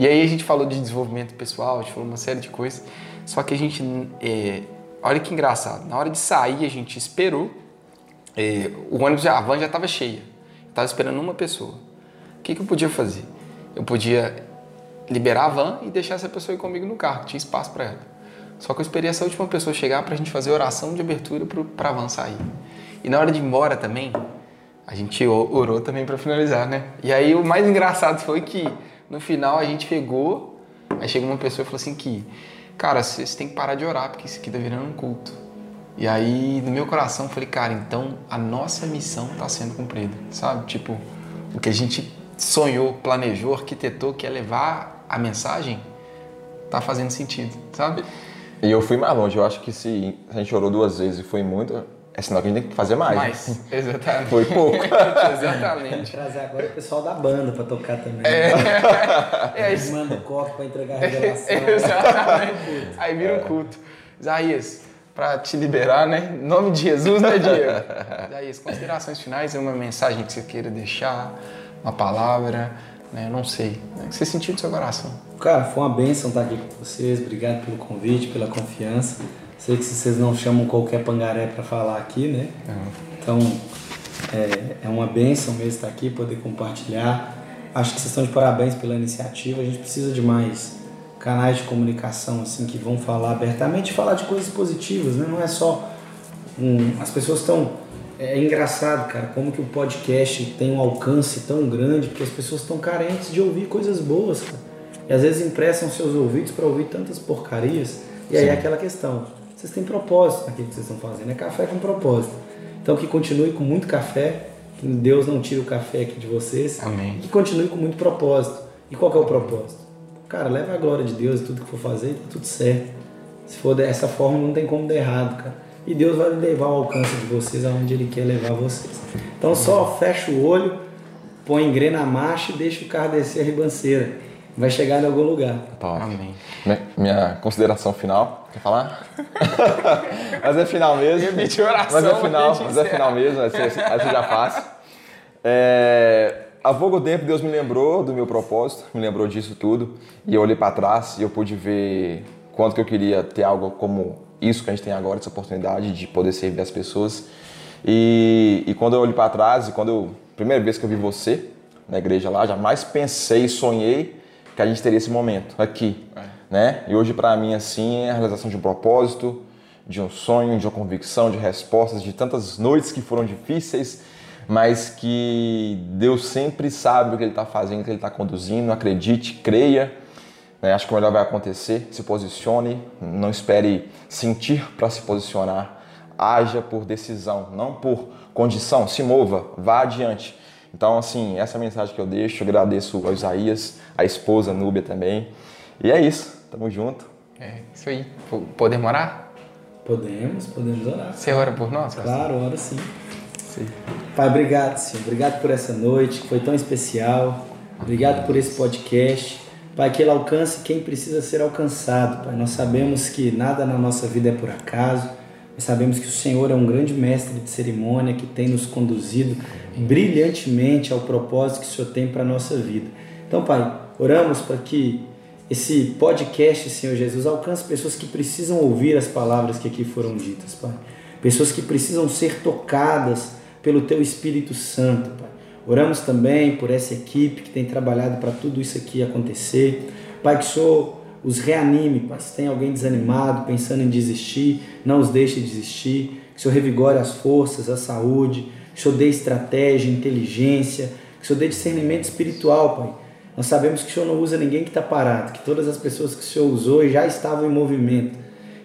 E aí a gente falou de desenvolvimento pessoal, a gente falou uma série de coisas, só que a gente, é, olha que engraçado, na hora de sair a gente esperou, é, o ônibus, a van já estava cheia, estava esperando uma pessoa. O que, que eu podia fazer? Eu podia liberar a van e deixar essa pessoa ir comigo no carro, tinha espaço para ela. Só que eu esperei essa última pessoa chegar para a gente fazer oração de abertura para avançar aí. E na hora de ir embora também, a gente orou também para finalizar, né? E aí o mais engraçado foi que no final a gente pegou, aí chegou uma pessoa e falou assim que, cara, vocês têm que parar de orar porque isso aqui tá virando um culto. E aí no meu coração eu falei, cara, então a nossa missão está sendo cumprida, sabe? Tipo, o que a gente sonhou, planejou, arquitetou, que é levar a mensagem, tá fazendo sentido, sabe? E eu fui mais longe. Eu acho que se a gente orou duas vezes e foi muito, é sinal que a gente tem que fazer mais. Mais, exatamente. Foi pouco. exatamente. Trazer agora o pessoal da banda para tocar também. É. Né? é isso. Manda o copo para entregar a revelação. exatamente. Aí vira um culto. Isaías, para te liberar, né? Em nome de Jesus, né, Diego? Isaías, considerações finais, é uma mensagem que você queira deixar, uma palavra, né? Eu não sei. O que você sentiu do seu coração? Cara, foi uma bênção estar aqui com vocês. Obrigado pelo convite, pela confiança. Sei que vocês não chamam qualquer pangaré para falar aqui, né? Uhum. Então, é, é uma bênção mesmo estar aqui, poder compartilhar. Acho que vocês estão de parabéns pela iniciativa. A gente precisa de mais canais de comunicação assim que vão falar abertamente, falar de coisas positivas, né? Não é só um, as pessoas estão é, é engraçado, cara, como que o podcast tem um alcance tão grande, porque as pessoas estão carentes de ouvir coisas boas, cara. E às vezes emprestam seus ouvidos para ouvir tantas porcarias. E aí é aquela questão, vocês têm propósito naquilo que vocês estão fazendo, é café com propósito. Então que continue com muito café, que Deus não tire o café aqui de vocês. Amém. Que continue com muito propósito. E qual que é o propósito? Cara, leva a glória de Deus e tudo que for fazer, tá tudo certo. Se for dessa forma, não tem como dar errado, cara. E Deus vai levar ao alcance de vocês aonde Ele quer levar vocês. Então só fecha o olho, põe engrena a marcha e deixa o carro descer a ribanceira. Vai chegar em algum lugar. Top. Amém. Minha consideração final. Quer falar? mas é final mesmo. Repetir oração. Mas é final, mas é final mesmo. Essa, essa já faço. É, há pouco tempo Deus me lembrou do meu propósito, me lembrou disso tudo. E eu olhei para trás e eu pude ver quanto que eu queria ter algo como isso que a gente tem agora, essa oportunidade de poder servir as pessoas. E, e quando eu olhei para trás e quando eu, primeira vez que eu vi você na igreja lá, jamais pensei, sonhei que a gente teria esse momento aqui, é. Né? E hoje para mim assim é a realização de um propósito, de um sonho, de uma convicção, de respostas, de tantas noites que foram difíceis, mas que Deus sempre sabe o que Ele está fazendo, o que Ele está conduzindo. Acredite, creia. Né? Acho que o melhor vai acontecer. Se posicione, não espere sentir para se posicionar. Haja por decisão, não por condição. Se mova, vá adiante. Então, assim, essa é mensagem que eu deixo. Eu agradeço ao Isaías, a esposa Núbia também. E é isso. Tamo junto. É isso aí. Podemos orar? Podemos, podemos orar. Você ora por nós? Claro, ora sim. sim. Pai, obrigado, Senhor. Obrigado por essa noite que foi tão especial. Obrigado por esse podcast. Pai, que ele alcance quem precisa ser alcançado. Pai, nós sabemos que nada na nossa vida é por acaso. Nós sabemos que o Senhor é um grande mestre de cerimônia que tem nos conduzido brilhantemente ao propósito que o Senhor tem para a nossa vida. Então, Pai, oramos para que esse podcast, Senhor Jesus, alcance pessoas que precisam ouvir as palavras que aqui foram ditas, Pai. Pessoas que precisam ser tocadas pelo Teu Espírito Santo, Pai. Oramos também por essa equipe que tem trabalhado para tudo isso aqui acontecer. Pai, que o Senhor os reanime, Pai. Se tem alguém desanimado, pensando em desistir, não os deixe desistir. Que o Senhor revigore as forças, a saúde. Que o Senhor dê estratégia, inteligência. Que o Senhor dê discernimento espiritual, Pai. Nós sabemos que o Senhor não usa ninguém que está parado, que todas as pessoas que o Senhor usou já estavam em movimento.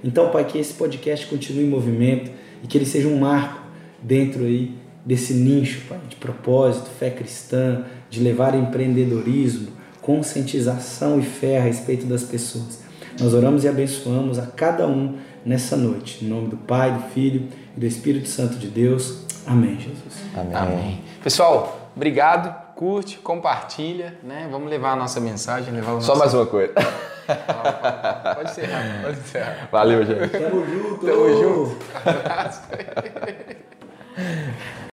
Então, Pai, que esse podcast continue em movimento e que ele seja um marco dentro aí desse nicho, Pai, de propósito, fé cristã, de levar empreendedorismo, conscientização e fé a respeito das pessoas. Nós oramos e abençoamos a cada um nessa noite. Em nome do Pai, do Filho e do Espírito Santo de Deus. Amém, Jesus. Amém. Amém. Pessoal, obrigado. Curte, compartilha, né? Vamos levar a nossa mensagem, levar o nosso... Só mais uma coisa. Pode encerrar, pode encerrar. Valeu, gente. Tamo junto. Tamo junto.